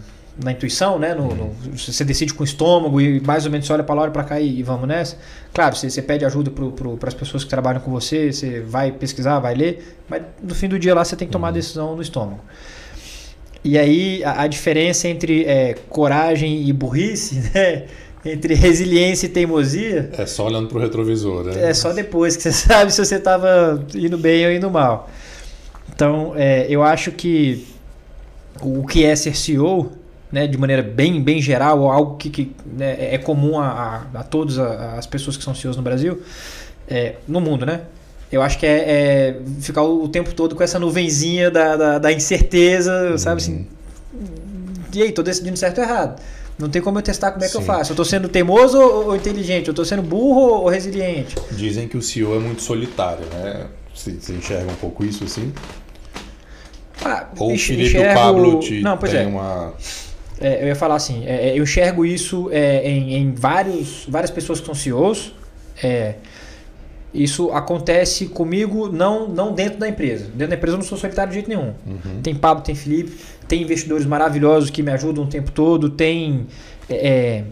na intuição, né? No, no, você decide com o estômago e mais ou menos você olha para lá, olha para cá e, e, vamos nessa. Claro, você, você pede ajuda para as pessoas que trabalham com você, você vai pesquisar, vai ler, mas no fim do dia lá você tem que tomar a uhum. decisão no estômago. E aí a, a diferença entre é, coragem e burrice, né? Entre resiliência e teimosia. É só olhando para o retrovisor, né? É só depois que você sabe se você estava indo bem ou indo mal. Então, é, eu acho que o que é ser CEO né, de maneira bem, bem geral, ou algo que, que né, é comum a, a, a todas as pessoas que são CEOs no Brasil, é, no mundo, né? Eu acho que é, é, ficar o tempo todo com essa nuvenzinha da, da, da incerteza, uhum. sabe assim? E aí, tô decidindo certo ou errado. Não tem como eu testar como é que Sim. eu faço. Eu tô sendo teimoso ou, ou, inteligente? Eu tô sendo burro ou resiliente? Dizem que o CEO é muito solitário, né? Você, você enxerga um pouco isso assim? Ah, ou o Felipe enxergo... Pablo te Não, tem é. uma é, eu ia falar assim, é, é, eu enxergo isso é, em, em, vários, várias pessoas que são CEOs. É, isso acontece comigo não, não dentro da empresa. Dentro da empresa eu não sou solitário de jeito nenhum. Uhum. Tem Pablo, tem Felipe, tem investidores maravilhosos que me ajudam o tempo todo, tem é,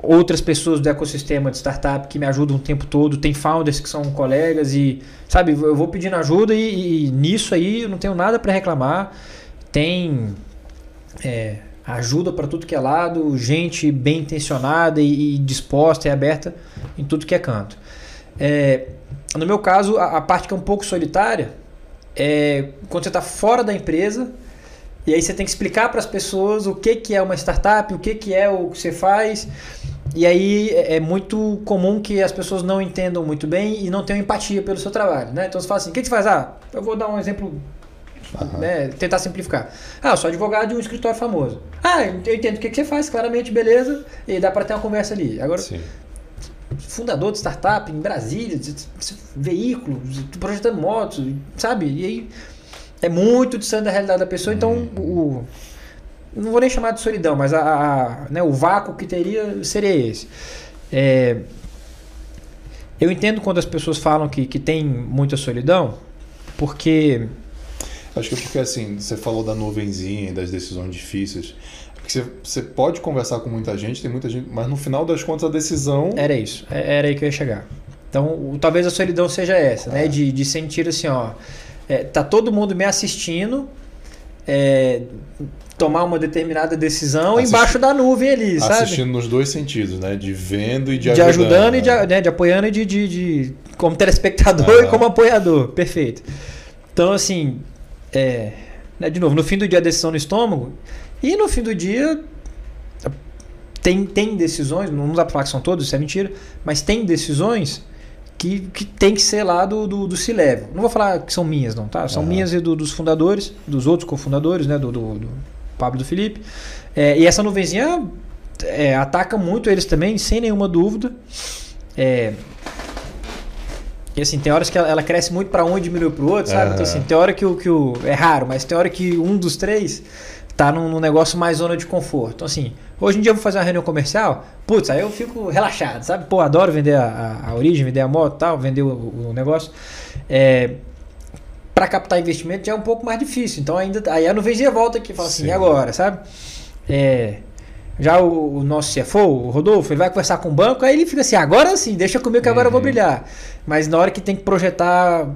outras pessoas do ecossistema de startup que me ajudam o tempo todo, tem founders que são colegas e, sabe, eu vou pedindo ajuda e, e nisso aí eu não tenho nada para reclamar. Tem é, ajuda para tudo que é lado, gente bem intencionada e, e, disposta e aberta em tudo que é canto. É, no meu caso, a, a, parte que é um pouco solitária é quando você está fora da empresa e aí você tem que explicar para as pessoas o que, que é uma startup, o que, que é o que você faz. E aí é, é muito comum que as pessoas não entendam muito bem e não tenham empatia pelo seu trabalho. Né? Então você fala assim, o que, que você faz? Ah, eu vou dar um exemplo Uhum. Né, tentar simplificar. Ah, eu sou advogado de um escritório famoso. Ah, eu entendo o que, que você faz, claramente, beleza, e dá para ter uma conversa ali. Agora, Sim. fundador de startup em Brasília, veículo, projetando motos, sabe? E aí é muito distante da realidade da pessoa, então uhum. o. Não vou nem chamar de solidão, mas a, a né, o vácuo que teria seria esse. É, eu entendo quando as pessoas falam que, que tem muita solidão, porque Acho que é porque assim, você falou da nuvenzinha e das decisões difíceis. Porque você, você pode conversar com muita gente, tem muita gente, mas no final das contas a decisão. Era isso, é, era aí que eu ia chegar. Então, o, talvez a solidão seja essa, né? é. né? De, de sentir assim, ó. É, tá todo mundo me assistindo, é, tomar uma determinada decisão Assisti... embaixo da nuvem ali, sabe? Assistindo nos dois sentidos, né? De vendo e de, de ajudando. De ajudando e de, né? né? de apoiando e de, de, de como telespectador e como apoiador. Perfeito. Então, assim, é, né, de novo, no fim do dia a decisão no estômago, e no fim do dia tem, tem decisões, não dá pra falar que são todas, isso é mentira, mas tem decisões que, que tem que ser lá do, do, do level Não vou falar que são minhas, não, tá? São uhum. minhas e do, dos fundadores, dos outros cofundadores, né? Do, do, do Pablo e do Felipe. É, e essa nuvenzinha é, ataca muito eles também, sem nenhuma dúvida. É, e assim, tem horas que ela, ela cresce muito para um e diminui para o outro, sabe? Então, assim, tem hora que o, que o. É raro, mas tem hora que um dos três tá num, num, negócio mais zona de conforto. Então, assim, hoje em dia eu vou fazer uma reunião comercial, putz, aí eu fico relaxado, sabe? Pô, adoro vender a, a, a origem, vender a moto tal, vender o, o negócio. É, para captar investimento já é um pouco mais difícil. Então, ainda. Aí a nuvenzinha volta aqui e fala assim, Sim. e agora, sabe? É. Já o, o, nosso CFO, o Rodolfo, ele vai conversar com o banco, aí ele fica assim, agora sim, deixa comigo que agora uhum. eu vou uhum. brilhar. Mas na hora que tem que projetar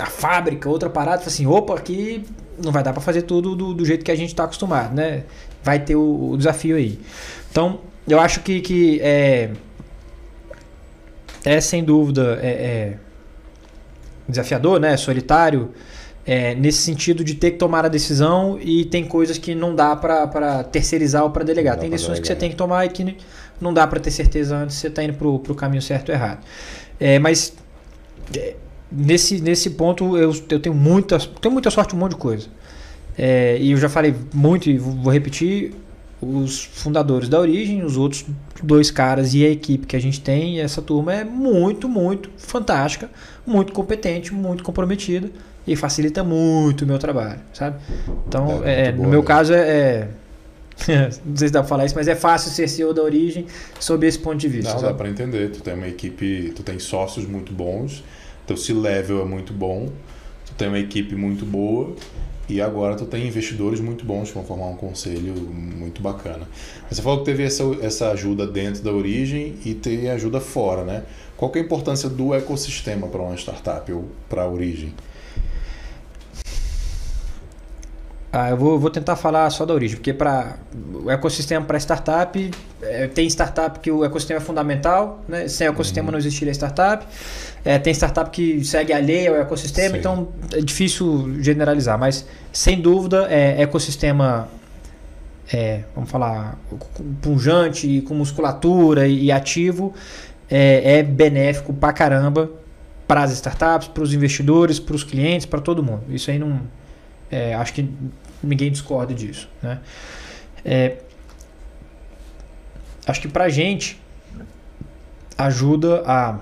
a fábrica, outra parada, fala assim, opa, aqui não vai dar para fazer tudo do, do, jeito que a gente está acostumado, né? Vai ter o, o, desafio aí. Então, eu acho que, que é, é sem dúvida é, é desafiador, né? Solitário, é, nesse sentido de ter que tomar a decisão e tem coisas que não dá para terceirizar ou para delegar. Tem decisões delegar. que você tem que tomar e que não dá para ter certeza antes se você está indo para o caminho certo ou errado. É, mas é, nesse, nesse ponto eu, eu tenho, muita, tenho muita sorte um monte de coisa. É, e eu já falei muito e vou repetir, os fundadores da Origem, os outros dois caras e a equipe que a gente tem, essa turma é muito, muito fantástica, muito competente, muito comprometida e facilita muito o meu trabalho, sabe? Então, é, é, no meu né? caso, é, é não sei se dá pra falar isso, mas é fácil ser CEO da origem sob esse ponto de vista. Não, sabe? dá para entender. Tu tem uma equipe, tu tem sócios muito bons, teu C-level é muito bom, tu tem uma equipe muito boa e agora tu tem investidores muito bons que vão formar um conselho muito bacana. Você falou que teve essa, essa ajuda dentro da origem e tem ajuda fora, né? Qual é a importância do ecossistema para uma startup ou para a origem? Ah, eu vou, vou tentar falar só da origem, porque para o ecossistema para startup, é, tem startup que o ecossistema é fundamental, né? sem ecossistema uhum. não existiria startup. É, tem startup que segue alheia ao ecossistema, Sim. então é difícil generalizar, mas sem dúvida, é, ecossistema, é, vamos falar, punjante, com musculatura e, e ativo, é, é benéfico pra caramba para as startups, para os investidores, para os clientes, para todo mundo. Isso aí não é, acho que ninguém discorda disso. Né? É, acho que para gente ajuda a,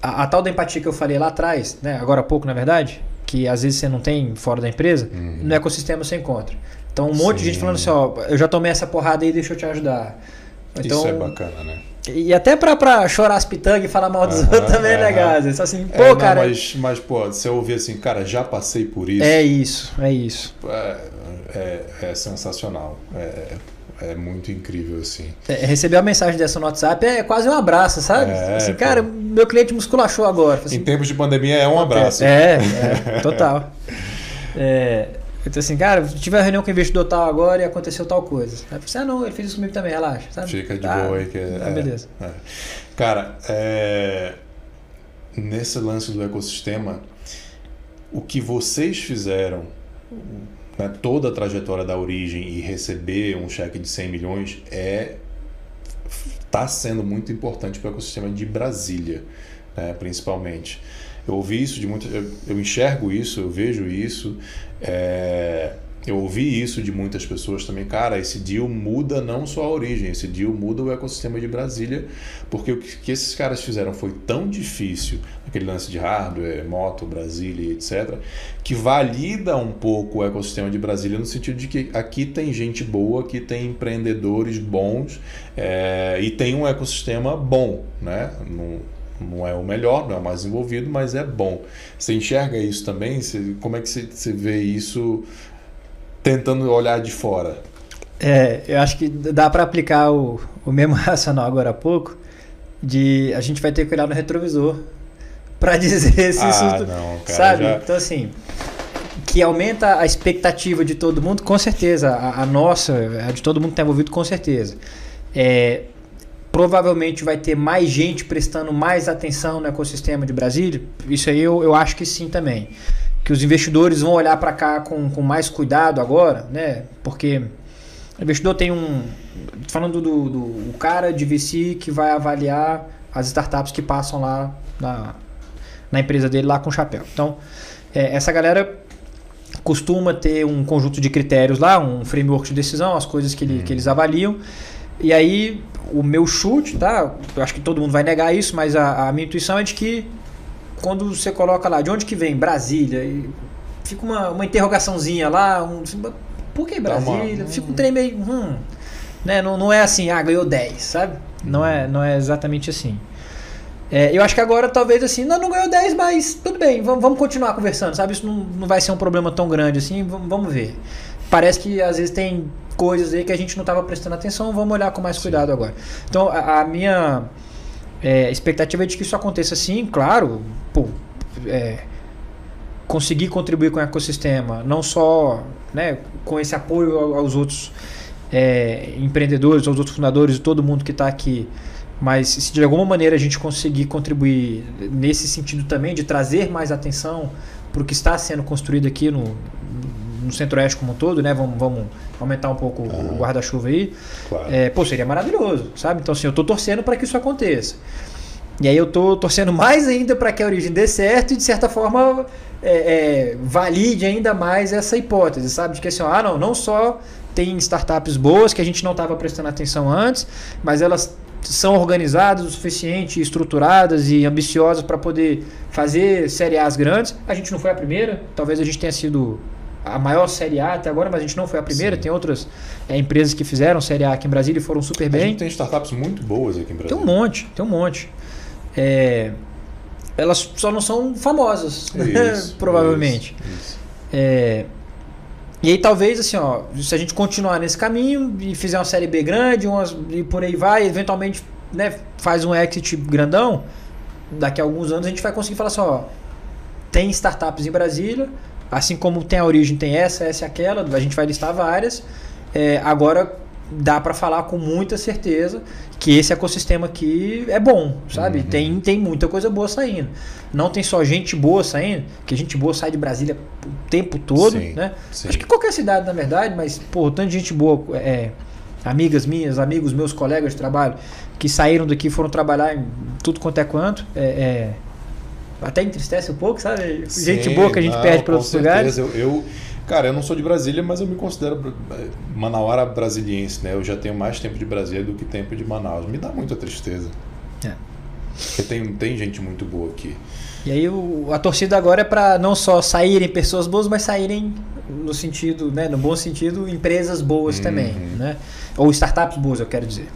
a, a, tal da empatia que eu falei lá atrás, né? agora há pouco na verdade, que às vezes você não tem fora da empresa, uhum. no ecossistema você encontra. Então um monte Sim. de gente falando assim, ó, eu já tomei essa porrada aí, deixa eu te ajudar. Então, Isso é bacana, né? E até pra, pra chorar as pitangas e falar mal dos outros também é legal. Só assim, pô, é, não, cara. Mas, mas, pô, você ouvir assim, cara, já passei por isso. É isso, é isso. É, é, é sensacional. É, é muito incrível, assim. É, receber uma mensagem dessa no WhatsApp é quase um abraço, sabe? É, assim, cara, meu cliente musculachou agora. Assim, em tempos de pandemia é um abraço. É, é total. É, então assim, cara, tive uma reunião com o investidor tal agora e aconteceu tal coisa. Aí eu falei, ah não, ele fez isso comigo também, relaxa. Sabe? Fica de tá, boa aí que é, tá, beleza. É. Cara, é, nesse lance do ecossistema, o que vocês fizeram, né, toda a trajetória da origem e receber um cheque de 100 milhões é está sendo muito importante para o ecossistema de Brasília, né, principalmente. Eu ouvi isso de muito, eu, eu enxergo isso, eu vejo isso. É, eu ouvi isso de muitas pessoas também. Cara, esse deal muda não só a origem, esse deal muda o ecossistema de Brasília, porque o que esses caras fizeram foi tão difícil, aquele lance de hardware, moto, Brasília, etc., que valida um pouco o ecossistema de Brasília no sentido de que aqui tem gente boa, aqui tem empreendedores bons é, e tem um ecossistema bom, né? Não é o melhor, não é o mais envolvido, mas é bom. Você enxerga isso também? Você, como é que você, você vê isso tentando olhar de fora? É, eu acho que dá para aplicar o, o mesmo racional agora há pouco, de a gente vai ter que olhar no retrovisor para dizer se ah, isso, não, cara, sabe? Já... Então assim, que aumenta a expectativa de todo mundo, com certeza. A, a nossa, a de todo mundo que está envolvido, com certeza. É, provavelmente vai ter mais gente prestando mais atenção no ecossistema de Brasília? Isso aí eu, eu acho que sim também. Que os investidores vão olhar para cá com, com mais cuidado agora, né? Porque o investidor tem um. Falando do, do o cara de VC que vai avaliar as startups que passam lá na, na empresa dele lá com o chapéu. Então, é, essa galera costuma ter um conjunto de critérios lá, um framework de decisão, as coisas que, ele, que eles avaliam. E aí o meu chute, tá? Eu acho que todo mundo vai negar isso, mas a, a minha intuição é de que quando você coloca lá, de onde que vem? Brasília, e fica uma, uma interrogaçãozinha lá, um, por que Brasília? Fica um trem meio. Hum, né? não, não é assim, ah, ganhou 10, sabe? Não é, não é exatamente assim. É, eu acho que agora talvez assim, não, não ganhou 10, mas tudo bem, vamos, vamos continuar conversando, sabe? Isso não, não vai ser um problema tão grande assim, vamos, vamos ver. Parece que às vezes tem coisas aí que a gente não estava prestando atenção, vamos olhar com mais cuidado sim. agora. Então, a, a minha é, expectativa é de que isso aconteça sim, claro, pô, é, conseguir contribuir com o ecossistema, não só né, com esse apoio aos outros é, empreendedores, aos outros fundadores, todo mundo que está aqui, mas se de alguma maneira a gente conseguir contribuir nesse sentido também, de trazer mais atenção para o que está sendo construído aqui no, no Centro-Oeste como um todo, né? Vamos, vamos aumentar um pouco uhum. o guarda-chuva aí. Claro. É, pô, seria maravilhoso, sabe? Então, assim, eu tô torcendo para que isso aconteça. E aí eu tô torcendo mais ainda para que a origem dê certo e, de certa forma, é, é, valide ainda mais essa hipótese, sabe? De que assim, ah, não, não só tem startups boas que a gente não estava prestando atenção antes, mas elas são organizadas o suficiente, estruturadas e ambiciosas para poder fazer série A's grandes. A gente não foi a primeira, talvez a gente tenha sido a maior Série A até agora, mas a gente não foi a primeira. Sim. Tem outras é, empresas que fizeram Série A aqui em Brasília e foram super bem. A gente tem startups muito boas aqui em Brasília. Tem um monte, tem um monte. É, elas só não são famosas, isso, provavelmente. Isso, isso. É, e aí talvez assim, ó, se a gente continuar nesse caminho e fizer uma série B grande, umas, e por aí vai, eventualmente né, faz um exit grandão, daqui a alguns anos a gente vai conseguir falar assim, ó, tem startups em Brasília, Assim como tem a origem, tem essa, essa e aquela, a gente vai listar várias. É, agora dá para falar com muita certeza que esse ecossistema aqui é bom, sabe? Uhum. Tem, tem muita coisa boa saindo. Não tem só gente boa saindo, que gente boa sai de Brasília o tempo todo, sim, né? Sim. Acho que qualquer cidade, na verdade, mas, pô, tanto de gente boa, é, amigas minhas, amigos meus, colegas de trabalho, que saíram daqui foram trabalhar em tudo quanto é quanto, é, é até entristece um pouco, sabe? Sim, Gente boa que a gente não, perde para outros certeza. lugares. Eu, eu, cara, eu não sou de Brasília, mas eu me considero manauara brasiliense, né? Eu já tenho mais tempo de Brasília do que tempo de Manaus. Me dá muita tristeza. É. Porque tem, tem gente muito boa aqui. E aí o, a torcida agora é para não só saírem pessoas boas, mas saírem no sentido, né, no bom sentido, empresas boas uhum. também, né? Ou startups boas, eu quero dizer.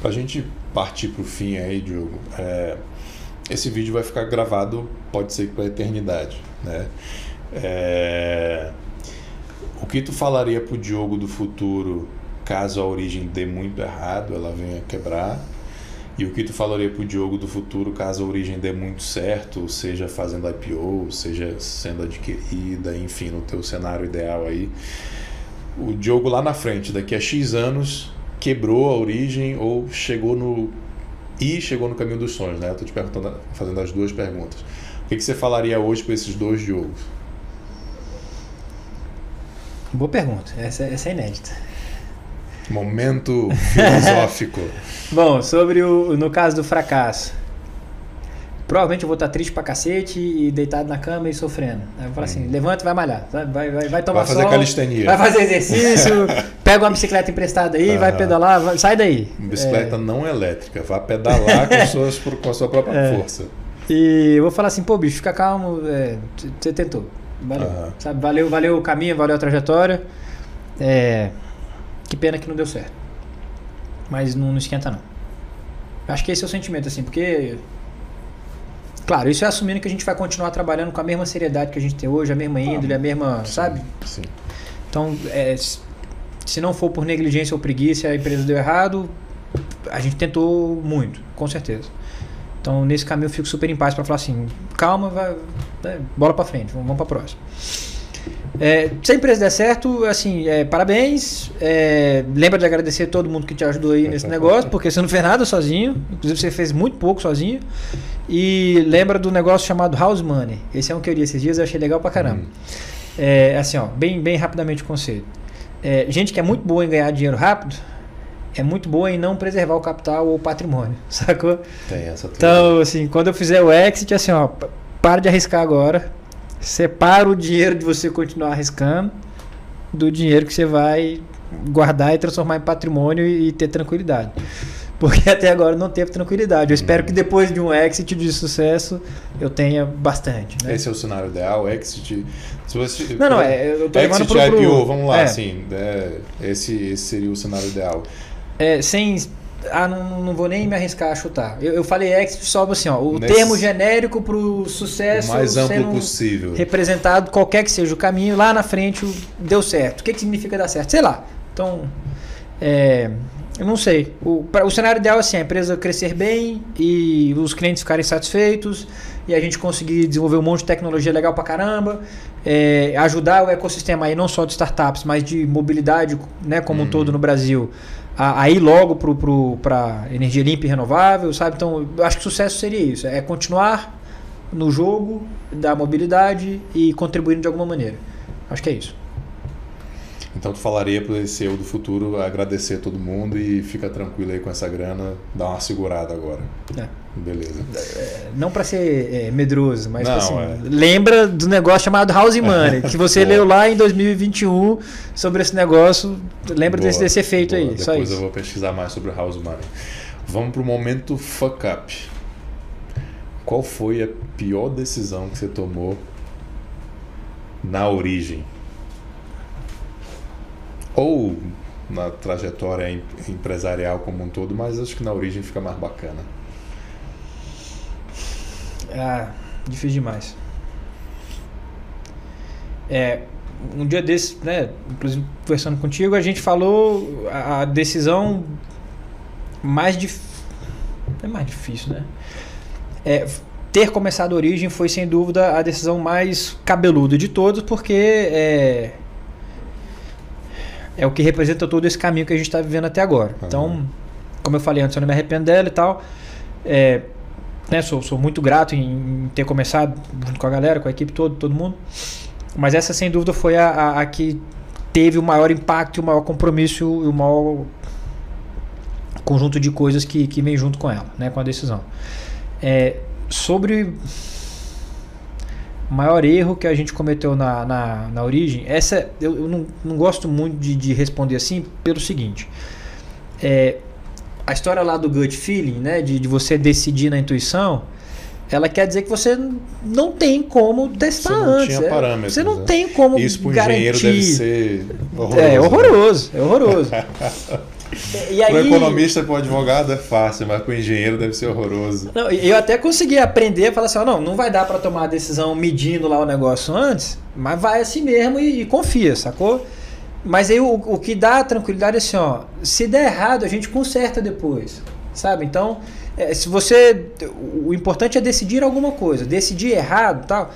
Para a gente partir para o fim aí, Diogo, é, esse vídeo vai ficar gravado, pode ser para a eternidade, né? É... O que tu falaria pro Diogo do futuro, caso a origem dê muito errado, ela venha quebrar. E o que tu falaria para o Diogo do futuro caso a origem dê muito certo, seja fazendo IPO, seja sendo adquirida, enfim, no teu cenário ideal aí. O Diogo lá na frente, daqui a X anos, quebrou a origem ou chegou no e chegou no caminho dos sonhos, né? Eu tô te perguntando, fazendo as duas perguntas. O que, que você falaria hoje para esses dois Diogos? Boa pergunta. Essa, essa é inédita. Momento filosófico. Bom, sobre o. No caso do fracasso. Provavelmente eu vou estar triste pra cacete e deitado na cama e sofrendo. Aí eu vou falar assim: hum. levanta e vai malhar. Vai, vai, vai tomar Vai fazer sol, calistenia. Vai fazer exercício, pega uma bicicleta emprestada aí, vai pedalar, vai, sai daí. Bicicleta é... não elétrica, vá pedalar com, suas, com a sua própria é. força. E eu vou falar assim: pô, bicho, fica calmo, é, você tentou. Valeu, sabe? Valeu, valeu o caminho, valeu a trajetória. É, que pena que não deu certo. Mas não, não esquenta, não. Acho que esse é o sentimento, assim, porque. Claro, isso é assumindo que a gente vai continuar trabalhando com a mesma seriedade que a gente tem hoje, a mesma índole, a mesma. Sim, sabe? Sim. Então, é, se não for por negligência ou preguiça a empresa deu errado, a gente tentou muito, com certeza. Então, nesse caminho eu fico super em paz para falar assim: calma, vai, né, bola para frente, vamos, vamos para próxima. É, se a empresa der certo, assim, é, parabéns. É, lembra de agradecer todo mundo que te ajudou aí nesse negócio, porque você não fez nada sozinho. Inclusive, você fez muito pouco sozinho. E lembra do negócio chamado House Money. Esse é um que eu li esses dias e achei legal pra caramba. Hum. É, assim, ó, bem, bem rapidamente o conceito. É, gente que é muito boa em ganhar dinheiro rápido é muito boa em não preservar o capital ou o patrimônio, sacou? Tem essa Então, assim, quando eu fizer o exit, assim, ó, para de arriscar agora separa o dinheiro de você continuar arriscando do dinheiro que você vai guardar e transformar em patrimônio e ter tranquilidade. Porque até agora não teve tranquilidade. Eu espero que depois de um exit de sucesso eu tenha bastante. Né? Esse é o cenário ideal, exit. Se você, não, não, é, eu tô exit pro, IPO, vamos lá, é. assim, é, esse, esse seria o cenário ideal. É, sem ah, não, não vou nem me arriscar a chutar. Eu, eu falei exit só assim, ó, o Nesse... termo genérico para o sucesso o mais amplo possível. Representado, qualquer que seja o caminho, lá na frente deu certo. O que, que significa dar certo? Sei lá. Então, é, eu não sei. O, pra, o cenário ideal é assim, a empresa crescer bem e os clientes ficarem satisfeitos e a gente conseguir desenvolver um monte de tecnologia legal pra caramba, é, ajudar o ecossistema aí não só de startups, mas de mobilidade né, como hum. um uhum. todo no Brasil a, a ir logo para energia limpa e renovável, sabe? Então, eu acho que sucesso seria isso, é continuar no jogo da mobilidade e contribuindo de alguma maneira. Acho que é isso. Então tu falaria para esse eu do futuro agradecer todo mundo e fica tranquilo aí com essa grana, dá uma segurada agora. É. Beleza. É, não para ser é, medroso, mas não, assim, é. lembra do negócio chamado House Money, que você leu lá em 2021 sobre esse negócio. Lembra boa, desse, desse efeito boa. aí. Depois só isso. eu vou pesquisar mais sobre House Money. Vamos para o momento fuck up. Qual foi a pior decisão que você tomou na origem? Ou na trajetória empresarial como um todo, mas acho que na origem fica mais bacana. Ah, difícil demais. É, um dia desse, né, inclusive conversando contigo, a gente falou a decisão mais difícil. É mais difícil, né? É, ter começado a origem foi sem dúvida a decisão mais cabeluda de todos, porque é, é o que representa todo esse caminho que a gente está vivendo até agora. Uhum. Então, como eu falei antes, eu não me arrependo dela e tal. É, né, sou, sou muito grato em, em, ter começado junto com a galera, com a equipe toda, todo mundo. Mas essa, sem dúvida, foi a, a, a que teve o maior impacto, o maior compromisso e o maior conjunto de coisas que, que vem junto com ela, né, com a decisão. É, sobre o maior erro que a gente cometeu na, na, na origem, essa eu, eu não, não gosto muito de, de responder assim pelo seguinte. É, a história lá do gut feeling, né, de, de você decidir na intuição, ela quer dizer que você não tem como testar você não antes. Tinha é, parâmetros, você não né? tem como Isso para engenheiro deve ser horroroso. É horroroso, né? é horroroso. E aí, o economista para o advogado é fácil, mas para o engenheiro deve ser horroroso. Não, eu até consegui aprender a falar assim: não, não vai dar para tomar a decisão medindo lá o negócio antes, mas vai assim mesmo e, e confia, sacou? Mas aí o, o que dá tranquilidade é assim, ó, se der errado, a gente conserta depois, sabe? Então, é, se você. O importante é decidir alguma coisa. Decidir errado tal.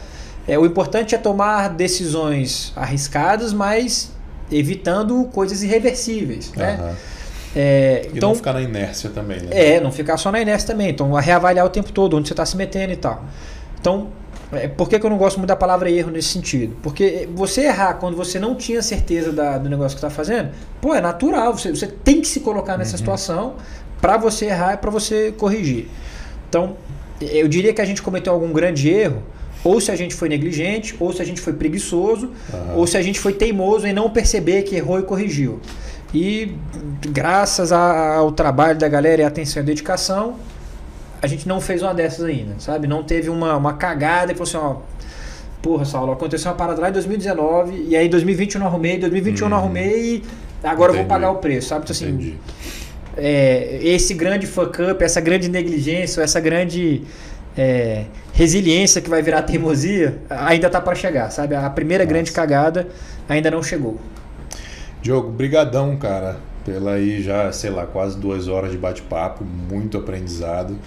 É, o importante é tomar decisões arriscadas, mas evitando coisas irreversíveis. Né? Aham. É, E então, não ficar na inércia também, né? é, não ficar só na inércia também. Então, reavaliar o tempo todo, onde você está se metendo e tal. Então, é, por que, que eu não gosto muito da palavra erro nesse sentido? Porque você errar quando você não tinha certeza da- do negócio que está fazendo, pô, é natural. Você, você tem que se colocar nessa situação para você errar e para você corrigir. Então, eu diria que a gente cometeu algum grande erro, ou se a gente foi negligente, ou se a gente foi preguiçoso, Aham. ou se a gente foi teimoso em não perceber que errou e corrigiu. E graças ao trabalho da galera e atenção e dedicação, a gente não fez uma dessas ainda, sabe? Não teve uma, uma cagada e falou assim, ó, porra, Saulo, aconteceu uma parada lá em 2019 e aí em 2020 eu não arrumei, em 2021 eu não Uhum. arrumei e agora eu vou Entendi. pagar o preço, sabe? Então, assim, Entendi. é, esse grande fuck up, essa grande negligência, essa grande é, resiliência que vai virar teimosia, ainda tá para chegar, sabe? A primeira grande Nossa. cagada ainda não chegou. Diogo, brigadão, cara, pela aí já, sei lá, quase duas horas de bate-papo, muito aprendizado.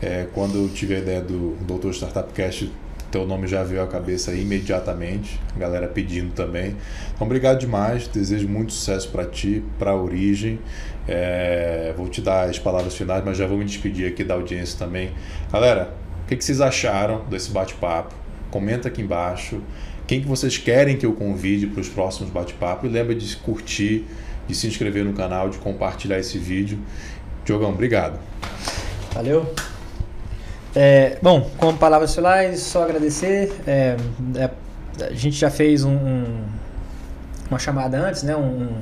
É, quando eu tive a ideia do Doutor Startup Cast, teu nome já veio à cabeça imediatamente, a galera pedindo também. Então, obrigado demais, desejo muito sucesso para ti, para a Origem. É, vou te dar as palavras finais, mas já vou me despedir aqui da audiência também. Galera, o que, que vocês acharam desse bate-papo? Comenta aqui embaixo. Quem que vocês querem que eu convide para os próximos bate-papos? E lembra de curtir, de se inscrever no canal, de compartilhar esse vídeo. Diogão, obrigado. Valeu. É, bom, como palavras finais, só agradecer. É, é, a gente já fez um- um- uma chamada antes, né? Um-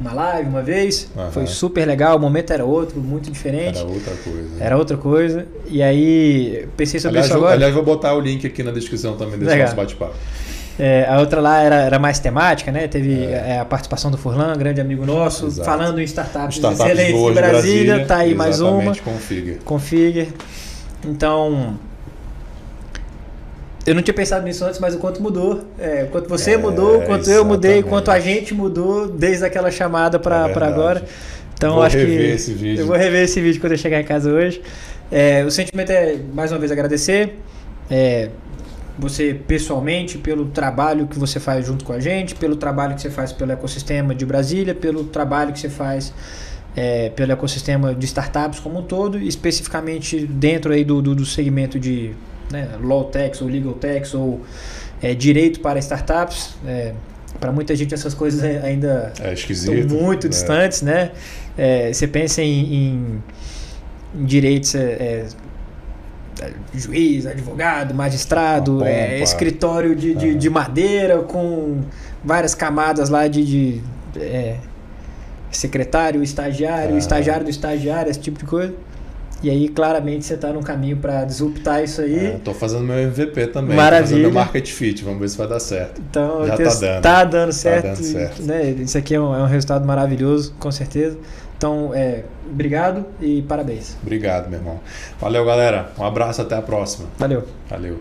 uma live uma vez. Aham. Foi super legal. O momento era outro, muito diferente. Era outra coisa. Era outra coisa. E aí, pensei sobre aliás, isso agora. aliás, vou botar o link aqui na descrição também desse Legal. nosso bate-papo. É, a outra lá era, era mais temática, né? Teve é, a participação do Furlan, grande amigo nosso, Exato. falando em startups, Startups excelentes de Brasília. Brasília. Tá aí mais uma. Configure. Config. Então. Eu não tinha pensado nisso antes, mas o quanto mudou. É, o quanto você É, mudou, o quanto eu mudei, o exatamente. quanto a gente mudou desde aquela chamada É para verdade. agora. Então Vou acho que. rever esse vídeo. Eu vou rever esse vídeo quando eu chegar em casa hoje. É, o sentimento é, mais uma vez, agradecer. É, você pessoalmente, pelo trabalho que você faz junto com a gente, pelo trabalho que você faz pelo ecossistema de Brasília, pelo trabalho que você faz é, pelo ecossistema de startups como um todo, especificamente dentro aí do, do, do segmento de né, Law Tax ou Legal Tax ou é, direito para startups. É, para muita gente essas coisas ainda É estão muito né? distantes, né? É, você pensa em, em- direitos, é, é, é, juiz, advogado, magistrado, é, pompa. escritório de, de, de madeira com várias camadas lá de, de, é, secretário, estagiário, estagiário do estagiário, esse tipo de coisa. E aí, claramente, você está no caminho para disruptar isso aí. É, tô fazendo meu MVP também. Maravilha. Tô fazendo meu market fit. Vamos ver se vai dar certo. Então, Já tá tenho- dando. tá dando certo. dando certo. Né? Isso aqui é um, é um resultado maravilhoso, com certeza. Então, é, obrigado e parabéns. Obrigado, meu irmão. Valeu, galera. Um abraço, até a próxima. Valeu. Valeu.